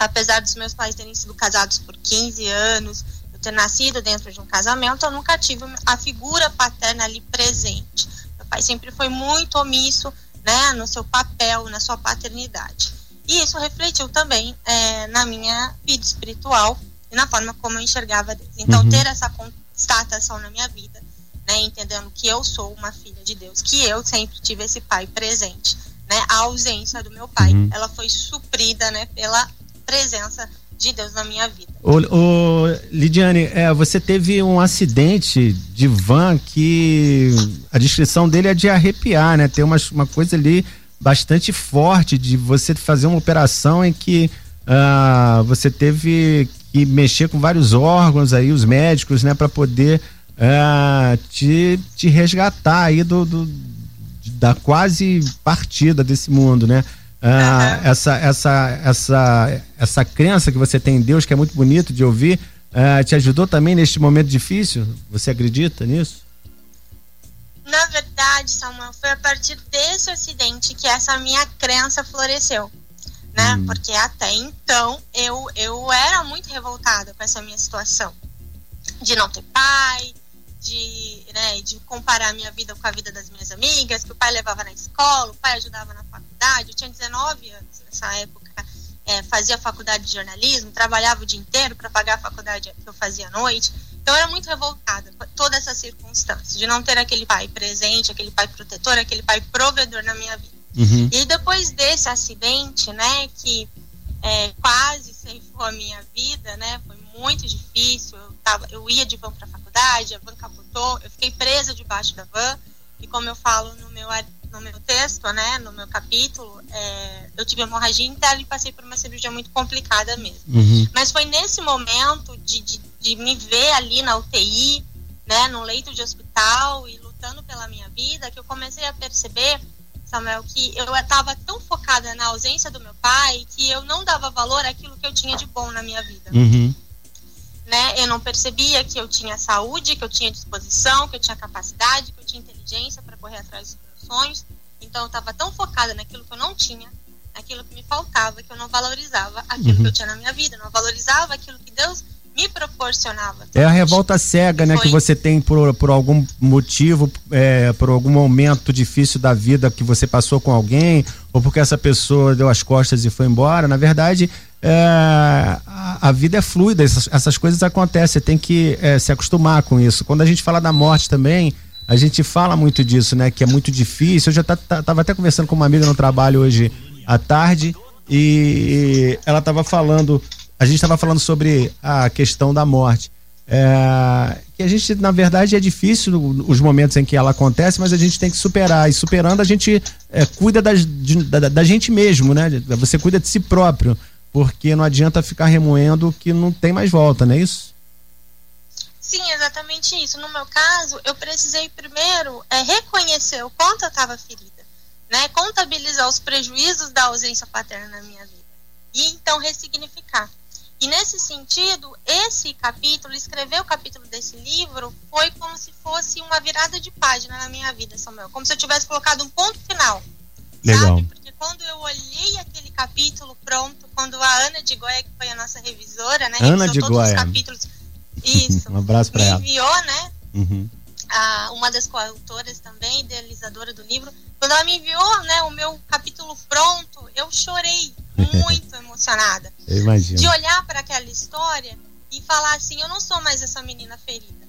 apesar dos meus pais terem sido casados por 15 anos, ter nascido dentro de um casamento, eu nunca tive a figura paterna ali presente. Meu pai sempre foi muito omisso, né, no seu papel, na sua paternidade. E isso refletiu também é, na minha vida espiritual e na forma como eu enxergava Deus. Então, uhum. ter essa constatação na minha vida, né, entendendo que eu sou uma filha de Deus, que eu sempre tive esse pai presente, né, a ausência do meu pai, uhum. ela foi suprida, né, pela presença de Deus na minha vida. Ô, ô Lidiane, é, você teve um acidente de van que a descrição dele é de arrepiar, né? Tem uma, uma coisa ali bastante forte de você fazer uma operação em que uh, você teve que mexer com vários órgãos aí, os médicos, né, para poder uh, te, te resgatar aí do, do da quase partida desse mundo, né? Ah, uhum. essa, essa, essa, essa crença que você tem em Deus, que é muito bonito de ouvir, ah, te ajudou também neste momento difícil? Você acredita nisso? Na verdade, Samuel, foi a partir desse acidente que essa minha crença floresceu. Né? Hum. Porque até então eu, eu era muito revoltada com essa minha situação. De não ter pai, de, né, de comparar a minha vida com a vida das minhas amigas, que o pai levava na escola, o pai ajudava na faculdade. Eu tinha 19 anos nessa época, é, fazia faculdade de jornalismo, trabalhava o dia inteiro para pagar a faculdade que eu fazia à noite. Então eu era muito revoltada com toda essa circunstância, de não ter aquele pai presente, aquele pai protetor, aquele pai provedor na minha vida. Uhum. E depois desse acidente, né, que é, quase ceifou a minha vida, né, foi muito difícil. Eu, tava, eu ia de van para a faculdade, a van capotou, eu fiquei presa debaixo da van. E como eu falo no meu, no meu texto, né, no meu capítulo, é, eu tive hemorragia interna e passei por uma cirurgia muito complicada mesmo. Uhum. Mas foi nesse momento de, de, de me ver ali na UTI, né, no leito de hospital e lutando pela minha vida, que eu comecei a perceber Samuel, que eu estava tão focada na ausência do meu pai que eu não dava valor àquilo que eu tinha de bom na minha vida. Uhum né? Eu não percebia que eu tinha saúde, que eu tinha disposição, que eu tinha capacidade, que eu tinha inteligência para correr atrás dos sonhos. Então eu estava tão focada naquilo que eu não tinha, naquilo que me faltava, que eu não valorizava aquilo uhum. que eu tinha na minha vida, não valorizava aquilo que Deus me proporcionava. É a revolta cega, né, Foi... que você tem por, por algum motivo, é, por algum momento difícil da vida que você passou com alguém, ou porque essa pessoa deu as costas e foi embora. Na verdade, é, a, a, vida é fluida, essas, essas coisas acontecem, você tem que é, se acostumar com isso. Quando a gente fala da morte também, a gente fala muito disso, né? Que é muito difícil. Eu já tava até conversando com uma amiga no trabalho hoje à tarde e ela estava falando, a gente estava falando sobre a questão da morte. É, que a gente, na verdade, é difícil os momentos em que ela acontece, mas a gente tem que superar. E superando, a gente é, cuida da, da, gente mesmo, né? Você cuida de si próprio, porque não adianta ficar remoendo que não tem mais volta, não é isso? Sim, exatamente isso. No meu caso, eu precisei primeiro é, reconhecer o quanto eu estava ferida, né? Contabilizar os prejuízos da ausência paterna na minha vida e então ressignificar. E nesse sentido, esse capítulo, escrever o capítulo desse livro, foi como se fosse uma virada de página na minha vida, Samuel. Como se eu tivesse colocado um ponto final. Legal. Sabe? Porque quando eu olhei aquele capítulo pronto, quando a Ana de Goia, que foi a nossa revisora, né? Ana de todos Goia. os capítulos. Isso. um abraço para ela. enviou, né? Uhum. A, uma das coautoras também, idealizadora do livro. Quando ela me enviou, né, o meu capítulo pronto, eu chorei muito emocionada. Eu imagino. De olhar para aquela história e falar assim: eu não sou mais essa menina ferida.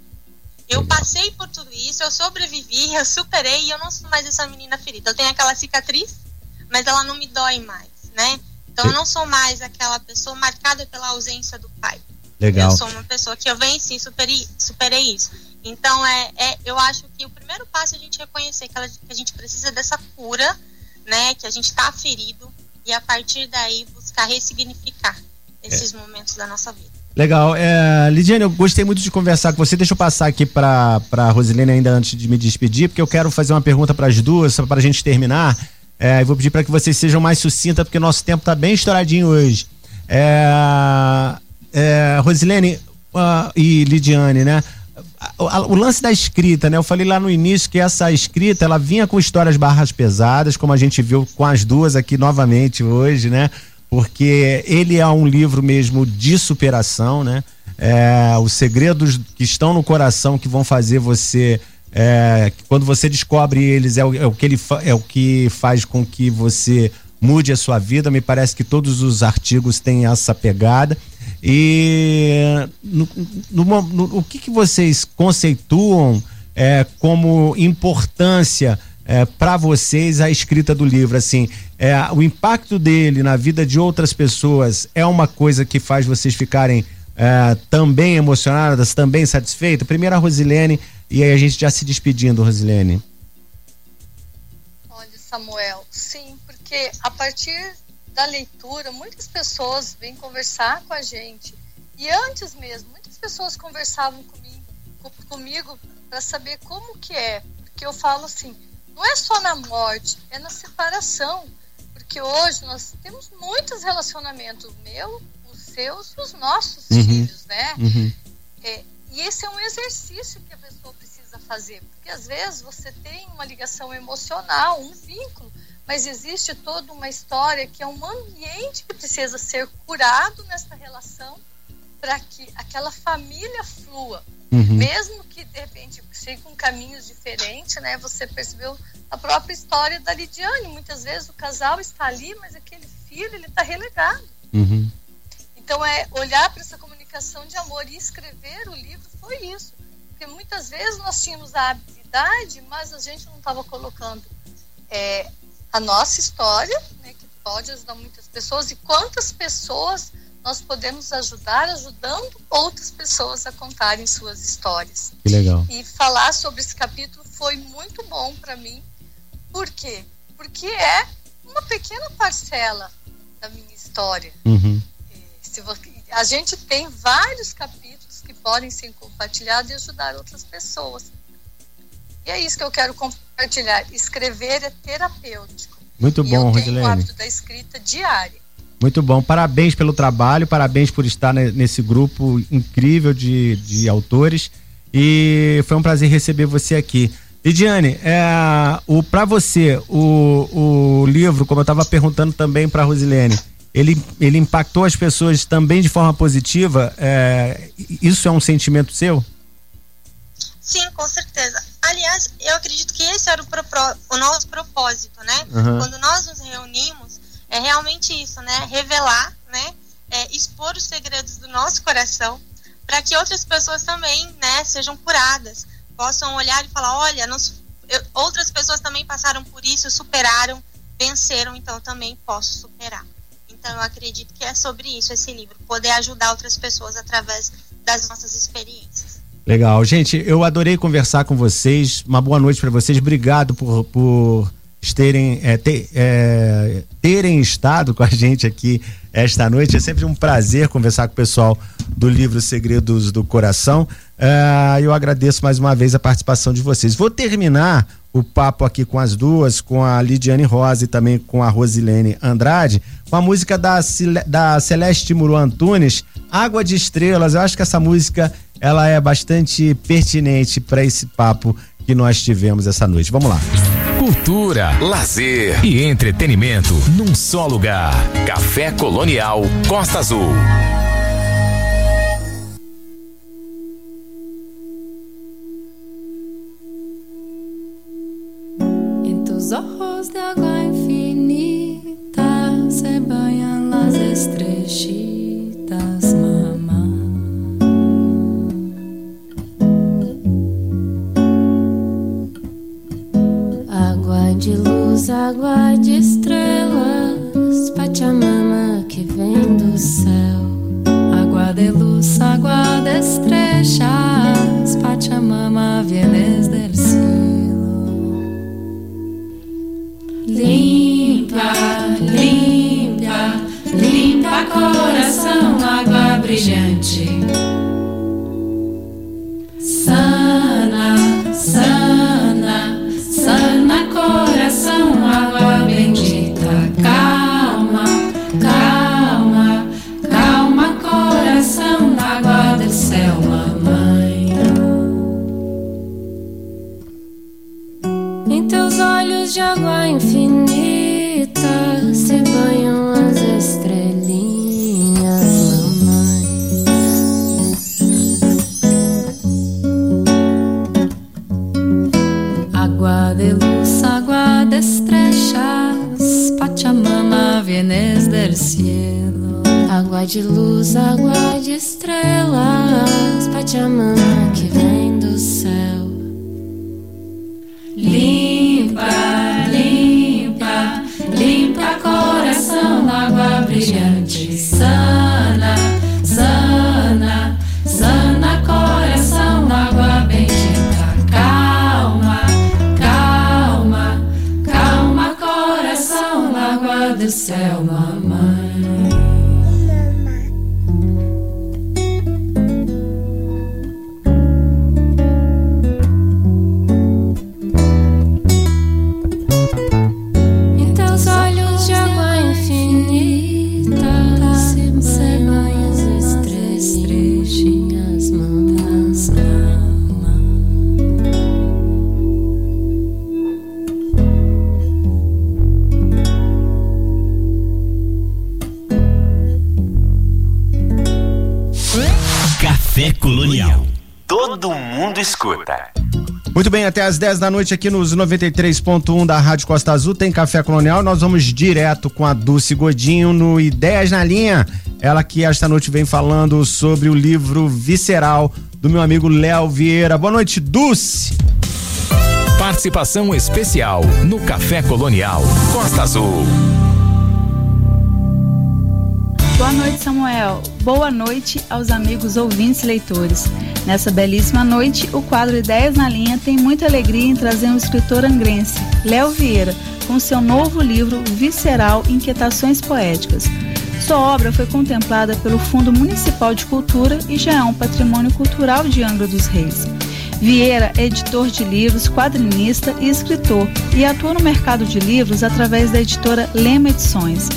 Eu Legal. passei por tudo isso, eu sobrevivi, eu superei e eu não sou mais essa menina ferida. Eu tenho aquela cicatriz, mas ela não me dói mais, né? Então eu não sou mais aquela pessoa marcada pela ausência do pai. Legal. Eu sou uma pessoa que eu venci, superei, superei isso. Então é, é, eu acho que o primeiro passo é a gente reconhecer que, ela, que a gente precisa dessa cura, né? Que a gente está ferido e a partir daí buscar ressignificar esses é. momentos da nossa vida. Legal. É, Lidiane, eu gostei muito de conversar com você. Deixa eu passar aqui para a Rosilene ainda antes de me despedir, porque eu quero fazer uma pergunta para as duas, para a gente terminar. É, eu vou pedir para que vocês sejam mais sucintas, porque nosso tempo está bem estouradinho hoje. É, é, Rosilene uh, e Lidiane, né? O, lance da escrita, né? Eu falei lá no início que essa escrita, ela vinha com histórias barras pesadas, como a gente viu com as duas aqui novamente hoje, né? Porque ele é um livro mesmo de superação, né? É, os segredos que estão no coração que vão fazer você é, quando você descobre eles é o, é o que ele é o que faz com que você mude a sua vida. Me parece que todos os artigos têm essa pegada. E no, no, no, o que, que vocês conceituam é, como importância é, para vocês a escrita do livro? Assim, é, o impacto dele na vida de outras pessoas é uma coisa que faz vocês ficarem é, também emocionadas, também satisfeitas? Primeiro a Rosilene e aí a gente já se despedindo, Rosilene. Olha, Samuel, sim, porque a partir da leitura, muitas pessoas vêm conversar com a gente. E antes mesmo, muitas pessoas conversavam comigo, comigo para saber como que é. Porque eu falo assim, não é só na morte, é na separação. Porque hoje nós temos muitos relacionamentos, o meu, os seus e os nossos uhum. filhos, né? Uhum. É, e esse é um exercício que a pessoa precisa fazer. Porque às vezes você tem uma ligação emocional, um vínculo, mas existe toda uma história que é um ambiente que precisa ser curado nessa relação para que aquela família flua. Uhum. Mesmo que de repente sigam caminhos diferentes, né? Você percebeu a própria história da Lidiane. Muitas vezes o casal está ali, mas aquele filho ele está relegado. Uhum. Então é olhar para essa comunicação de amor e escrever o livro foi isso, porque muitas vezes nós tínhamos a habilidade, mas a gente não estava colocando é, a nossa história, né, que pode ajudar muitas pessoas, e quantas pessoas nós podemos ajudar ajudando outras pessoas a contarem suas histórias. Que legal. E falar sobre esse capítulo foi muito bom para mim. Por quê? Porque é uma pequena parcela da minha história. Uhum. Você, a gente tem vários capítulos que podem ser compartilhados e ajudar outras pessoas. E é isso que eu quero compartilhar. Escrever é terapêutico. Muito bom, eu Rosilene. tenho o hábito da escrita diária. Muito bom. Parabéns pelo trabalho, parabéns por estar nesse grupo incrível de, de autores. E foi um prazer receber você aqui. Lidiane, é, o para você, o, o livro, como eu estava perguntando também para Rosilene, ele, ele impactou as pessoas também de forma positiva. É, isso é um sentimento seu? Sim, com certeza. Aliás, eu acredito que esse era o, o nosso propósito, né? Uhum. Quando nós nos reunimos, é realmente isso, né? Revelar, né? É, expor os segredos do nosso coração para que outras pessoas também, né, sejam curadas, possam olhar e falar, olha, nós, eu, outras pessoas também passaram por isso, superaram, venceram, então eu também posso superar. Então eu acredito que é sobre isso esse livro, poder ajudar outras pessoas através das nossas experiências. Legal, gente, eu adorei conversar com vocês. Uma boa noite para vocês. Obrigado por, por terem, é, ter, é, terem estado com a gente aqui esta noite. É sempre um prazer conversar com o pessoal do livro Segredos do Coração. É, eu agradeço mais uma vez a participação de vocês. Vou terminar o papo aqui com as duas, com a Lidiane Rosa e também com a Rosilene Andrade, com a música da, da Celeste Muru Antunes, Água de Estrelas. Eu acho que essa música ela é bastante pertinente para esse papo que nós tivemos essa noite. Vamos lá. Cultura, lazer e entretenimento num só lugar. Café Colonial Costa Azul. Luz, água de estrelas, Pachamama que vem do céu. Água de luz, água de estrellas, Pachamama vienes del cielo. Limpa, limpa, limpa coração, água brilhante. Sana, sana, Vienes del cielo. Água de luz, água de estrelas, Pachamama que vem do céu. Limpa, limpa, limpa coração, água brilhante. Sana, 10 da noite aqui nos 93.1 da Rádio Costa Azul tem Café Colonial. Nós vamos direto com a Dulce Godinho no Ideias na Linha. Ela que esta noite vem falando sobre o livro Visceral do meu amigo Léo Vieira. Boa noite, Dulce. Participação especial no Café Colonial Costa Azul. Boa noite, Samuel. Boa noite aos amigos ouvintes e leitores. Nessa belíssima noite, o quadro Ideias na Linha tem muita alegria em trazer um escritor angrense, Léo Vieira, com seu novo livro Visceral Inquietações Poéticas. Sua obra foi contemplada pelo Fundo Municipal de Cultura e já é um patrimônio cultural de Angra dos Reis. Vieira é editor de livros, quadrinista e escritor e atua no mercado de livros através da editora Lema Edições.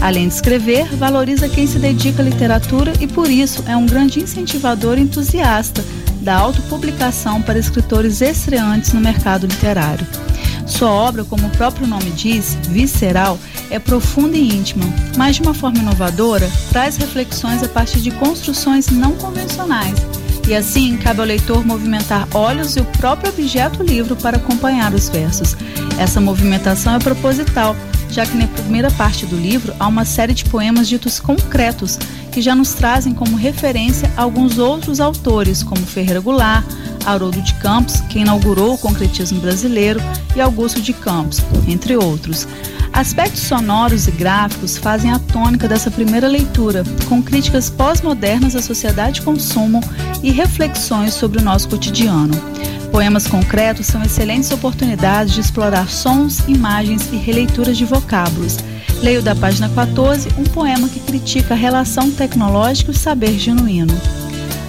Além de escrever, valoriza quem se dedica à literatura e, por isso, é um grande incentivador e entusiasta da autopublicação para escritores estreantes no mercado literário. Sua obra, como o próprio nome diz, visceral, é profunda e íntima, mas de uma forma inovadora, traz reflexões a partir de construções não convencionais. E assim, cabe ao leitor movimentar olhos e o próprio objeto livro para acompanhar os versos. Essa movimentação é proposital, já que na primeira parte do livro há uma série de poemas ditos concretos, que já nos trazem como referência alguns outros autores, como Ferreira Goulart, Haroldo de Campos, que inaugurou o concretismo brasileiro, e Augusto de Campos, entre outros. Aspectos sonoros e gráficos fazem a tônica dessa primeira leitura, com críticas pós-modernas à sociedade de consumo e reflexões sobre o nosso cotidiano. Poemas concretos são excelentes oportunidades de explorar sons, imagens e releituras de vocábulos. Leio da página 14 um poema que critica a relação tecnológica e o saber genuíno.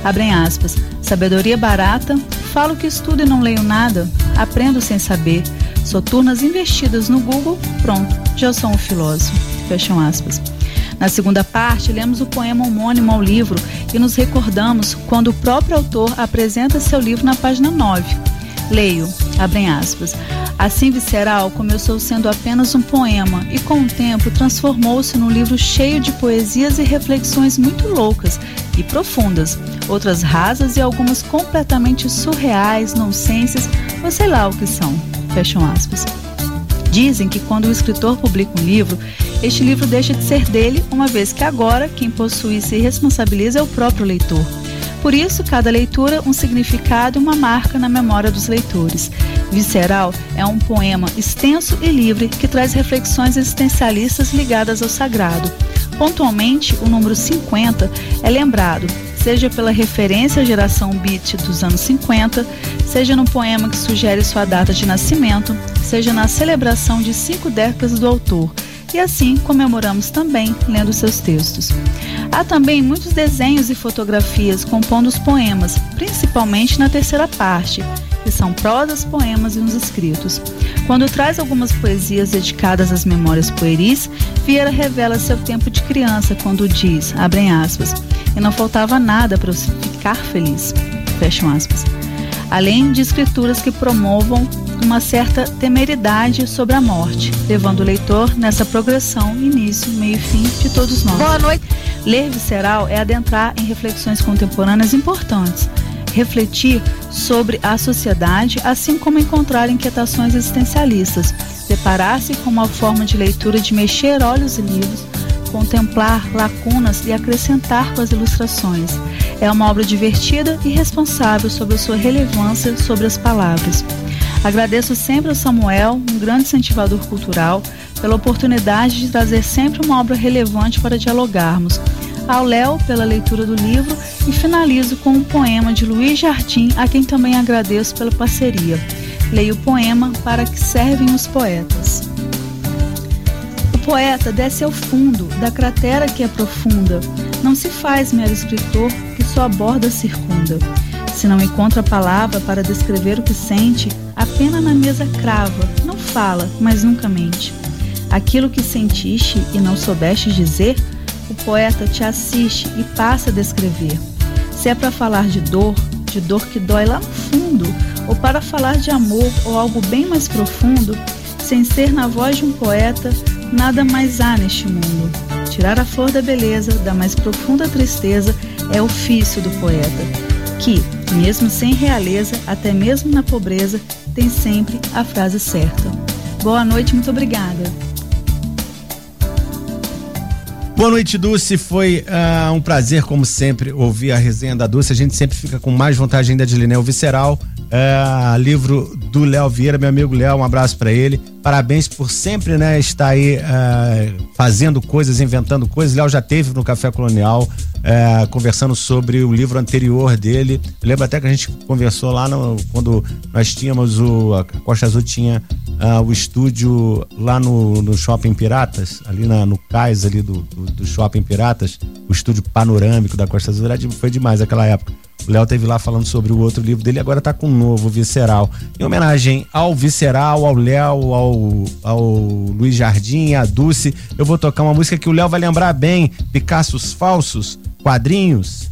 Abrem aspas. Sabedoria barata, falo que estudo e não leio nada, aprendo sem saber. Soturnas investidas no Google, pronto, já sou um filósofo. Fecham aspas. Na segunda parte, lemos o poema homônimo ao livro e nos recordamos quando o próprio autor apresenta seu livro na página 9. Leio, abrem aspas. Assim Visceral começou sendo apenas um poema e com o tempo transformou-se num livro cheio de poesias e reflexões muito loucas e profundas, outras rasas e algumas completamente surreais, nonsenses, ou sei lá o que são. Fecham aspas. Dizem que quando o escritor publica um livro, este livro deixa de ser dele, uma vez que agora quem possui e se responsabiliza é o próprio leitor. Por isso, cada leitura um significado e uma marca na memória dos leitores. Visceral é um poema extenso e livre que traz reflexões existencialistas ligadas ao sagrado. Pontualmente, o número 50 é lembrado, seja pela referência à geração beat dos anos 50, seja no poema que sugere sua data de nascimento, seja na celebração de cinco décadas do autor e assim comemoramos também lendo seus textos. Há também muitos desenhos e fotografias compondo os poemas, principalmente na terceira parte, que são prosas, poemas e uns escritos. Quando traz algumas poesias dedicadas às memórias pueris, Vieira revela seu tempo de criança quando diz, abrem aspas, e não faltava nada para eu ficar feliz, fecham aspas. Além de escrituras que promovam uma certa temeridade sobre a morte, levando o leitor nessa progressão, início, meio e fim de todos nós. Boa noite. Ler visceral é adentrar em reflexões contemporâneas importantes, refletir sobre a sociedade, assim como encontrar inquietações existencialistas, deparar-se com uma forma de leitura de mexer olhos e livros, contemplar lacunas e acrescentar com as ilustrações. É uma obra divertida e responsável sobre a sua relevância sobre as palavras. Agradeço sempre ao Samuel, um grande incentivador cultural, pela oportunidade de trazer sempre uma obra relevante para dialogarmos. Ao Léo pela leitura do livro e finalizo com um poema de Luiz Jardim, a quem também agradeço pela parceria. Leio o poema Para que servem os poetas. O poeta desce ao fundo da cratera que é profunda. Não se faz mero escritor que sua borda circunda. Se não encontra palavra para descrever o que sente, a pena na mesa crava, não fala, mas nunca mente. Aquilo que sentiste e não soubeste dizer, o poeta te assiste e passa a descrever. Se é para falar de dor, de dor que dói lá no fundo, ou para falar de amor ou algo bem mais profundo, sem ser na voz de um poeta, nada mais há neste mundo. Tirar a flor da beleza, da mais profunda tristeza, é ofício do poeta, que, mesmo sem realeza, até mesmo na pobreza, tem sempre a frase certa. Boa noite, muito obrigada. Boa noite, Dulce. Foi uh, um prazer, como sempre, ouvir a resenha da Dulce. A gente sempre fica com mais vontade ainda de ler, né? Visceral, uh, livro do Léo Vieira, meu amigo Léo, um abraço para ele. Parabéns por sempre, né, estar aí uh, fazendo coisas, inventando coisas. Léo já teve no Café Colonial conversando sobre o livro anterior dele. Eu lembro até que a gente conversou lá no, quando nós tínhamos o a Costa Azul tinha o estúdio lá no, no Shopping Piratas, ali na, no cais ali do, do, do Shopping Piratas, o estúdio panorâmico da Costa Azul, foi demais aquela época. O Léo teve lá falando sobre o outro livro dele, agora tá com um novo, Visceral. Em homenagem ao Visceral, ao Léo, ao, ao Luiz Jardim, a Dulce, eu vou tocar uma música que o Léo vai lembrar bem: Picassos Falsos, Quadrinhos.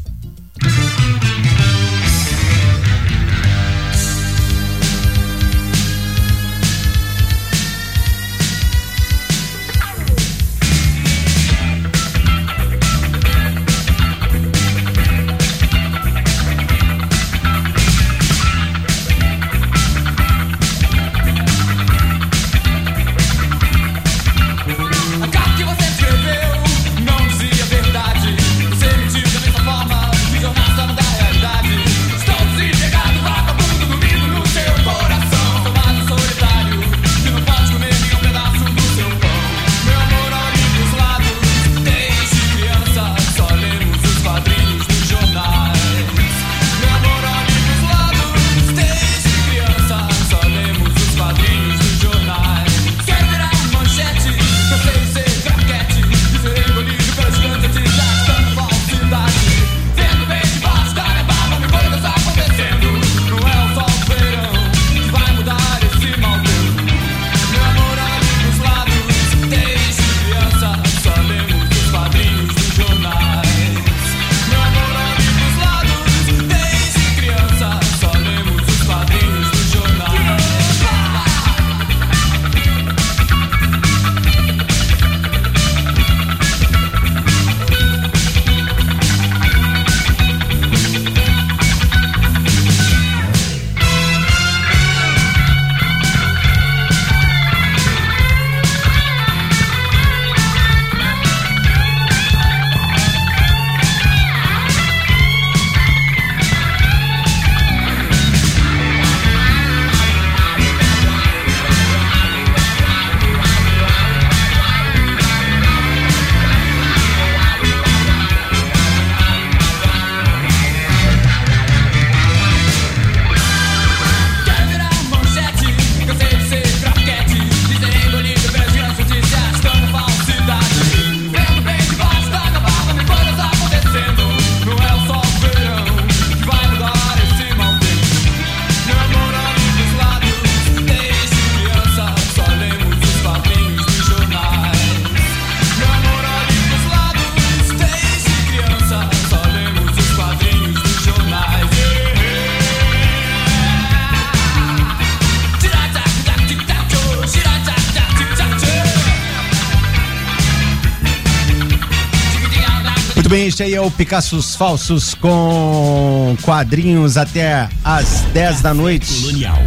Este aí é o Picassos Falsos com quadrinhos até às 10 da noite. Colonial.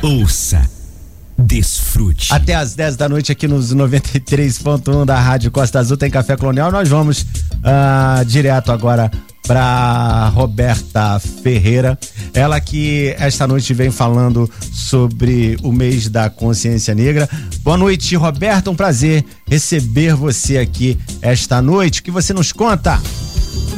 Ouça. Desfrute. Até às 10 da noite aqui nos 93.1 da Rádio Costa Azul tem Café Colonial. Nós vamos uh, direto agora para Roberta Ferreira, ela que esta noite vem falando sobre o mês da consciência negra. Boa noite, Roberta, um prazer receber você aqui esta noite. O que você nos conta?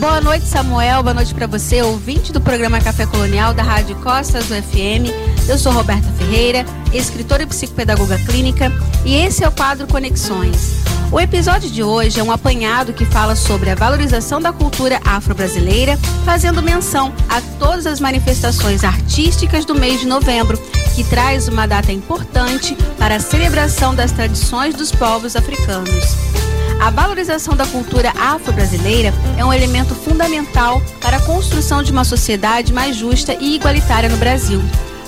Boa noite, Samuel. Boa noite para você, ouvinte do programa Café Colonial da Rádio Costas do FM. Eu sou Roberta Ferreira, escritora e psicopedagoga clínica, e esse é o quadro Conexões. O episódio de hoje é um apanhado que fala sobre a valorização da cultura afro-brasileira, fazendo menção a todas as manifestações artísticas do mês de novembro, que traz uma data importante para a celebração das tradições dos povos africanos. A valorização da cultura afro-brasileira é um elemento fundamental para a construção de uma sociedade mais justa e igualitária no Brasil.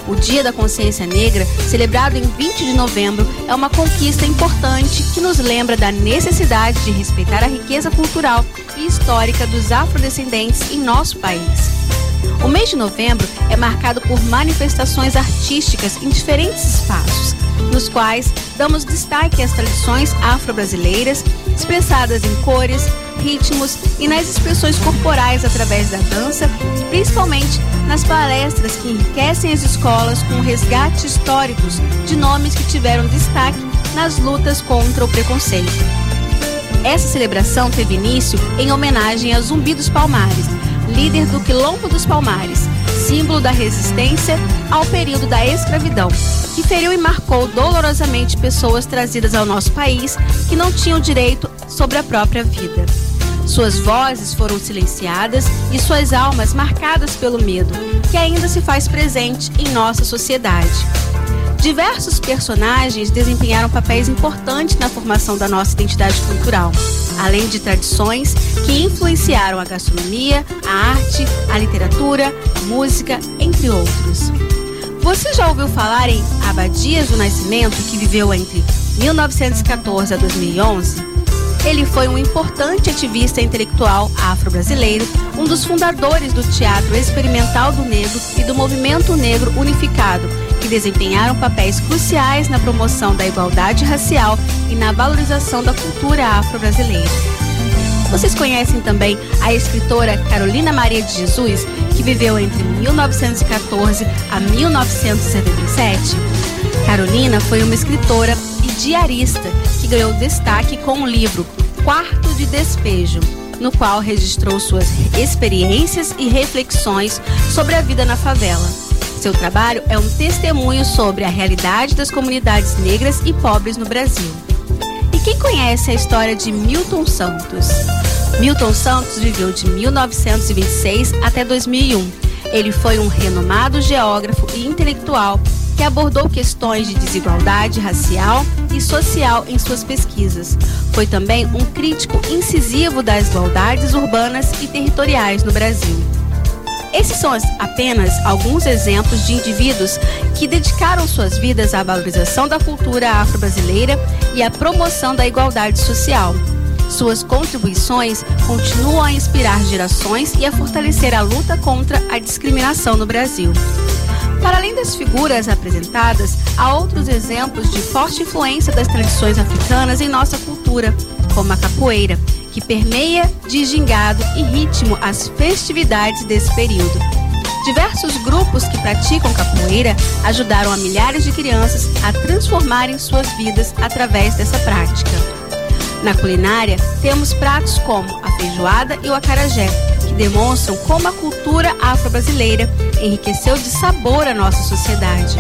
O Dia da Consciência Negra, celebrado em 20 de novembro, é uma conquista importante que nos lembra da necessidade de respeitar a riqueza cultural e histórica dos afrodescendentes em nosso país. O mês de novembro é marcado por manifestações artísticas em diferentes espaços, nos quais damos destaque às tradições afro-brasileiras, expressadas em cores, ritmos e nas expressões corporais através da dança, principalmente nas palestras que enriquecem as escolas com resgates históricos de nomes que tiveram destaque nas lutas contra o preconceito. Essa celebração teve início em homenagem a Zumbi dos Palmares, líder do Quilombo dos Palmares, símbolo da resistência ao período da escravidão, que feriu e marcou dolorosamente pessoas trazidas ao nosso país que não tinham direito sobre a própria vida. Suas vozes foram silenciadas e suas almas marcadas pelo medo, que ainda se faz presente em nossa sociedade. Diversos personagens desempenharam papéis importantes na formação da nossa identidade cultural, além de tradições que influenciaram a gastronomia, a arte, a literatura, a música, entre outros. Você já ouviu falar em Abadias do Nascimento, que viveu entre 1914 a 2011? Ele foi um importante ativista intelectual afro-brasileiro, um dos fundadores do Teatro Experimental do Negro e do Movimento Negro Unificado, que desempenharam papéis cruciais na promoção da igualdade racial e na valorização da cultura afro-brasileira. Vocês conhecem também a escritora Carolina Maria de Jesus, que viveu entre 1914 a 1977? Carolina foi uma escritora diarista que ganhou destaque com o livro Quarto de Despejo, no qual registrou suas experiências e reflexões sobre a vida na favela. Seu trabalho é um testemunho sobre a realidade das comunidades negras e pobres no Brasil. E quem conhece a história de Milton Santos? Milton Santos viveu de 1926 até 2001. Ele foi um renomado geógrafo e intelectual que abordou questões de desigualdade racial e social em suas pesquisas. Foi também um crítico incisivo das desigualdades urbanas e territoriais no Brasil. Esses são apenas alguns exemplos de indivíduos que dedicaram suas vidas à valorização da cultura afro-brasileira e à promoção da igualdade social. Suas contribuições continuam a inspirar gerações e a fortalecer a luta contra a discriminação no Brasil. Para além das figuras apresentadas, há outros exemplos de forte influência das tradições africanas em nossa cultura, como a capoeira, que permeia de gingado e ritmo as festividades desse período. Diversos grupos que praticam capoeira ajudaram a milhares de crianças a transformarem suas vidas através dessa prática. Na culinária, temos pratos como a feijoada e o acarajé, que demonstram como a cultura afro-brasileira enriqueceu de sabor a nossa sociedade.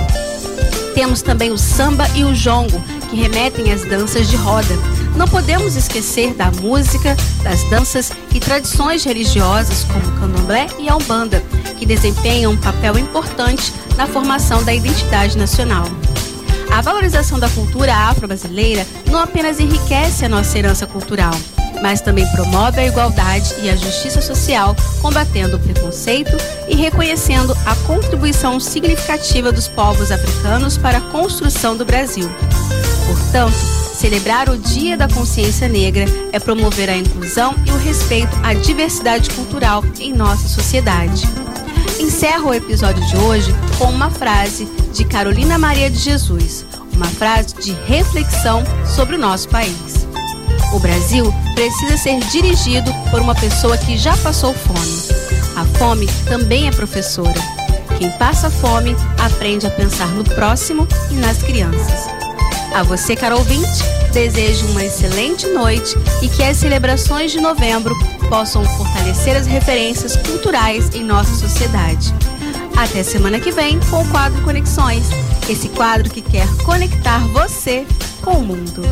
Temos também o samba e o jongo, que remetem às danças de roda. Não podemos esquecer da música, das danças e tradições religiosas como o candomblé e a umbanda, que desempenham um papel importante na formação da identidade nacional. A valorização da cultura afro-brasileira não apenas enriquece a nossa herança cultural, mas também promove a igualdade e a justiça social, combatendo o preconceito e reconhecendo a contribuição significativa dos povos africanos para a construção do Brasil. Portanto, Celebrar o Dia da Consciência Negra é promover a inclusão e o respeito à diversidade cultural em nossa sociedade. Encerro o episódio de hoje com uma frase de Carolina Maria de Jesus, uma frase de reflexão sobre o nosso país. O Brasil precisa ser dirigido por uma pessoa que já passou fome. A fome também é professora. Quem passa fome aprende a pensar no próximo e nas crianças. A você, caro ouvinte, desejo uma excelente noite e que as celebrações de novembro possam fortalecer as referências culturais em nossa sociedade. Até semana que vem com o quadro Conexões, esse quadro que quer conectar você com o mundo.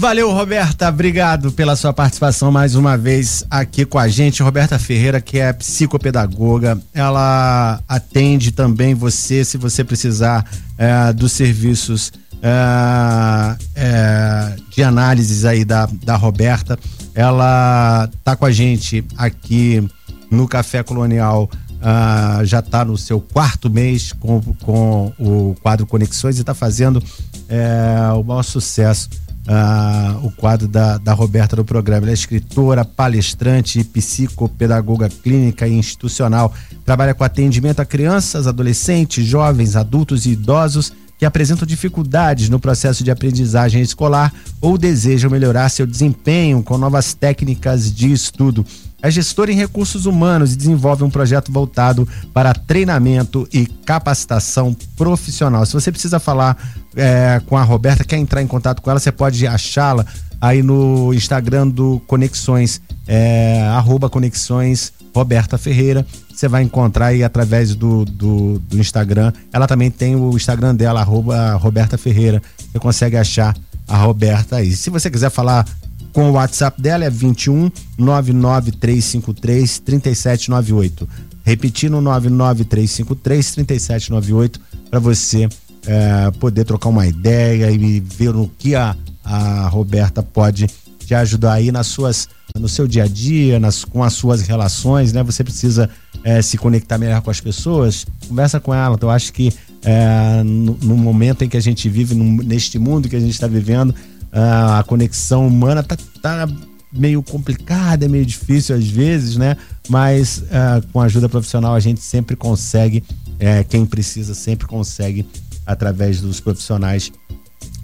Valeu, Roberta. Obrigado pela sua participação mais uma vez aqui com a gente. Roberta Ferreira, que é psicopedagoga, ela atende também você se você precisar é, dos serviços é, é, de análises aí da, da Roberta. Ela tá com a gente aqui no Café Colonial. Uh, já está no seu quarto mês com, com o quadro Conexões e está fazendo é, o maior sucesso uh, o quadro da, da Roberta no programa. Ela é escritora, palestrante, psicopedagoga clínica e institucional. Trabalha com atendimento a crianças, adolescentes, jovens, adultos e idosos que apresentam dificuldades no processo de aprendizagem escolar ou desejam melhorar seu desempenho com novas técnicas de estudo. É gestora em recursos humanos e desenvolve um projeto voltado para treinamento e capacitação profissional. Se você precisa falar é, com a Roberta, quer entrar em contato com ela, você pode achá-la aí no Instagram do Conexões, é, Conexões Roberta Ferreira. Você vai encontrar aí através do, do, do, Instagram. Ela também tem o Instagram dela, Roberta Ferreira. Você consegue achar a Roberta aí. Se você quiser falar com o WhatsApp dela é 21 99353 3798. Repetindo 99353 3798 para você é, poder trocar uma ideia e ver o que a, a Roberta pode te ajudar aí nas suas no seu dia a dia, nas, com as suas relações, né? Você precisa é, se conectar melhor com as pessoas, conversa com ela. Então, eu acho que é, no, no, momento em que a gente vive, no, neste mundo que a gente está vivendo, a conexão humana tá, tá meio complicada, é meio difícil às vezes, né? Mas uh, com ajuda profissional a gente sempre consegue, é, quem precisa sempre consegue, através dos profissionais,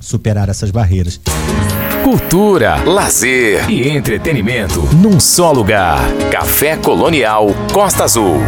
superar essas barreiras. Cultura, lazer e entretenimento num só lugar. Café Colonial Costa Azul.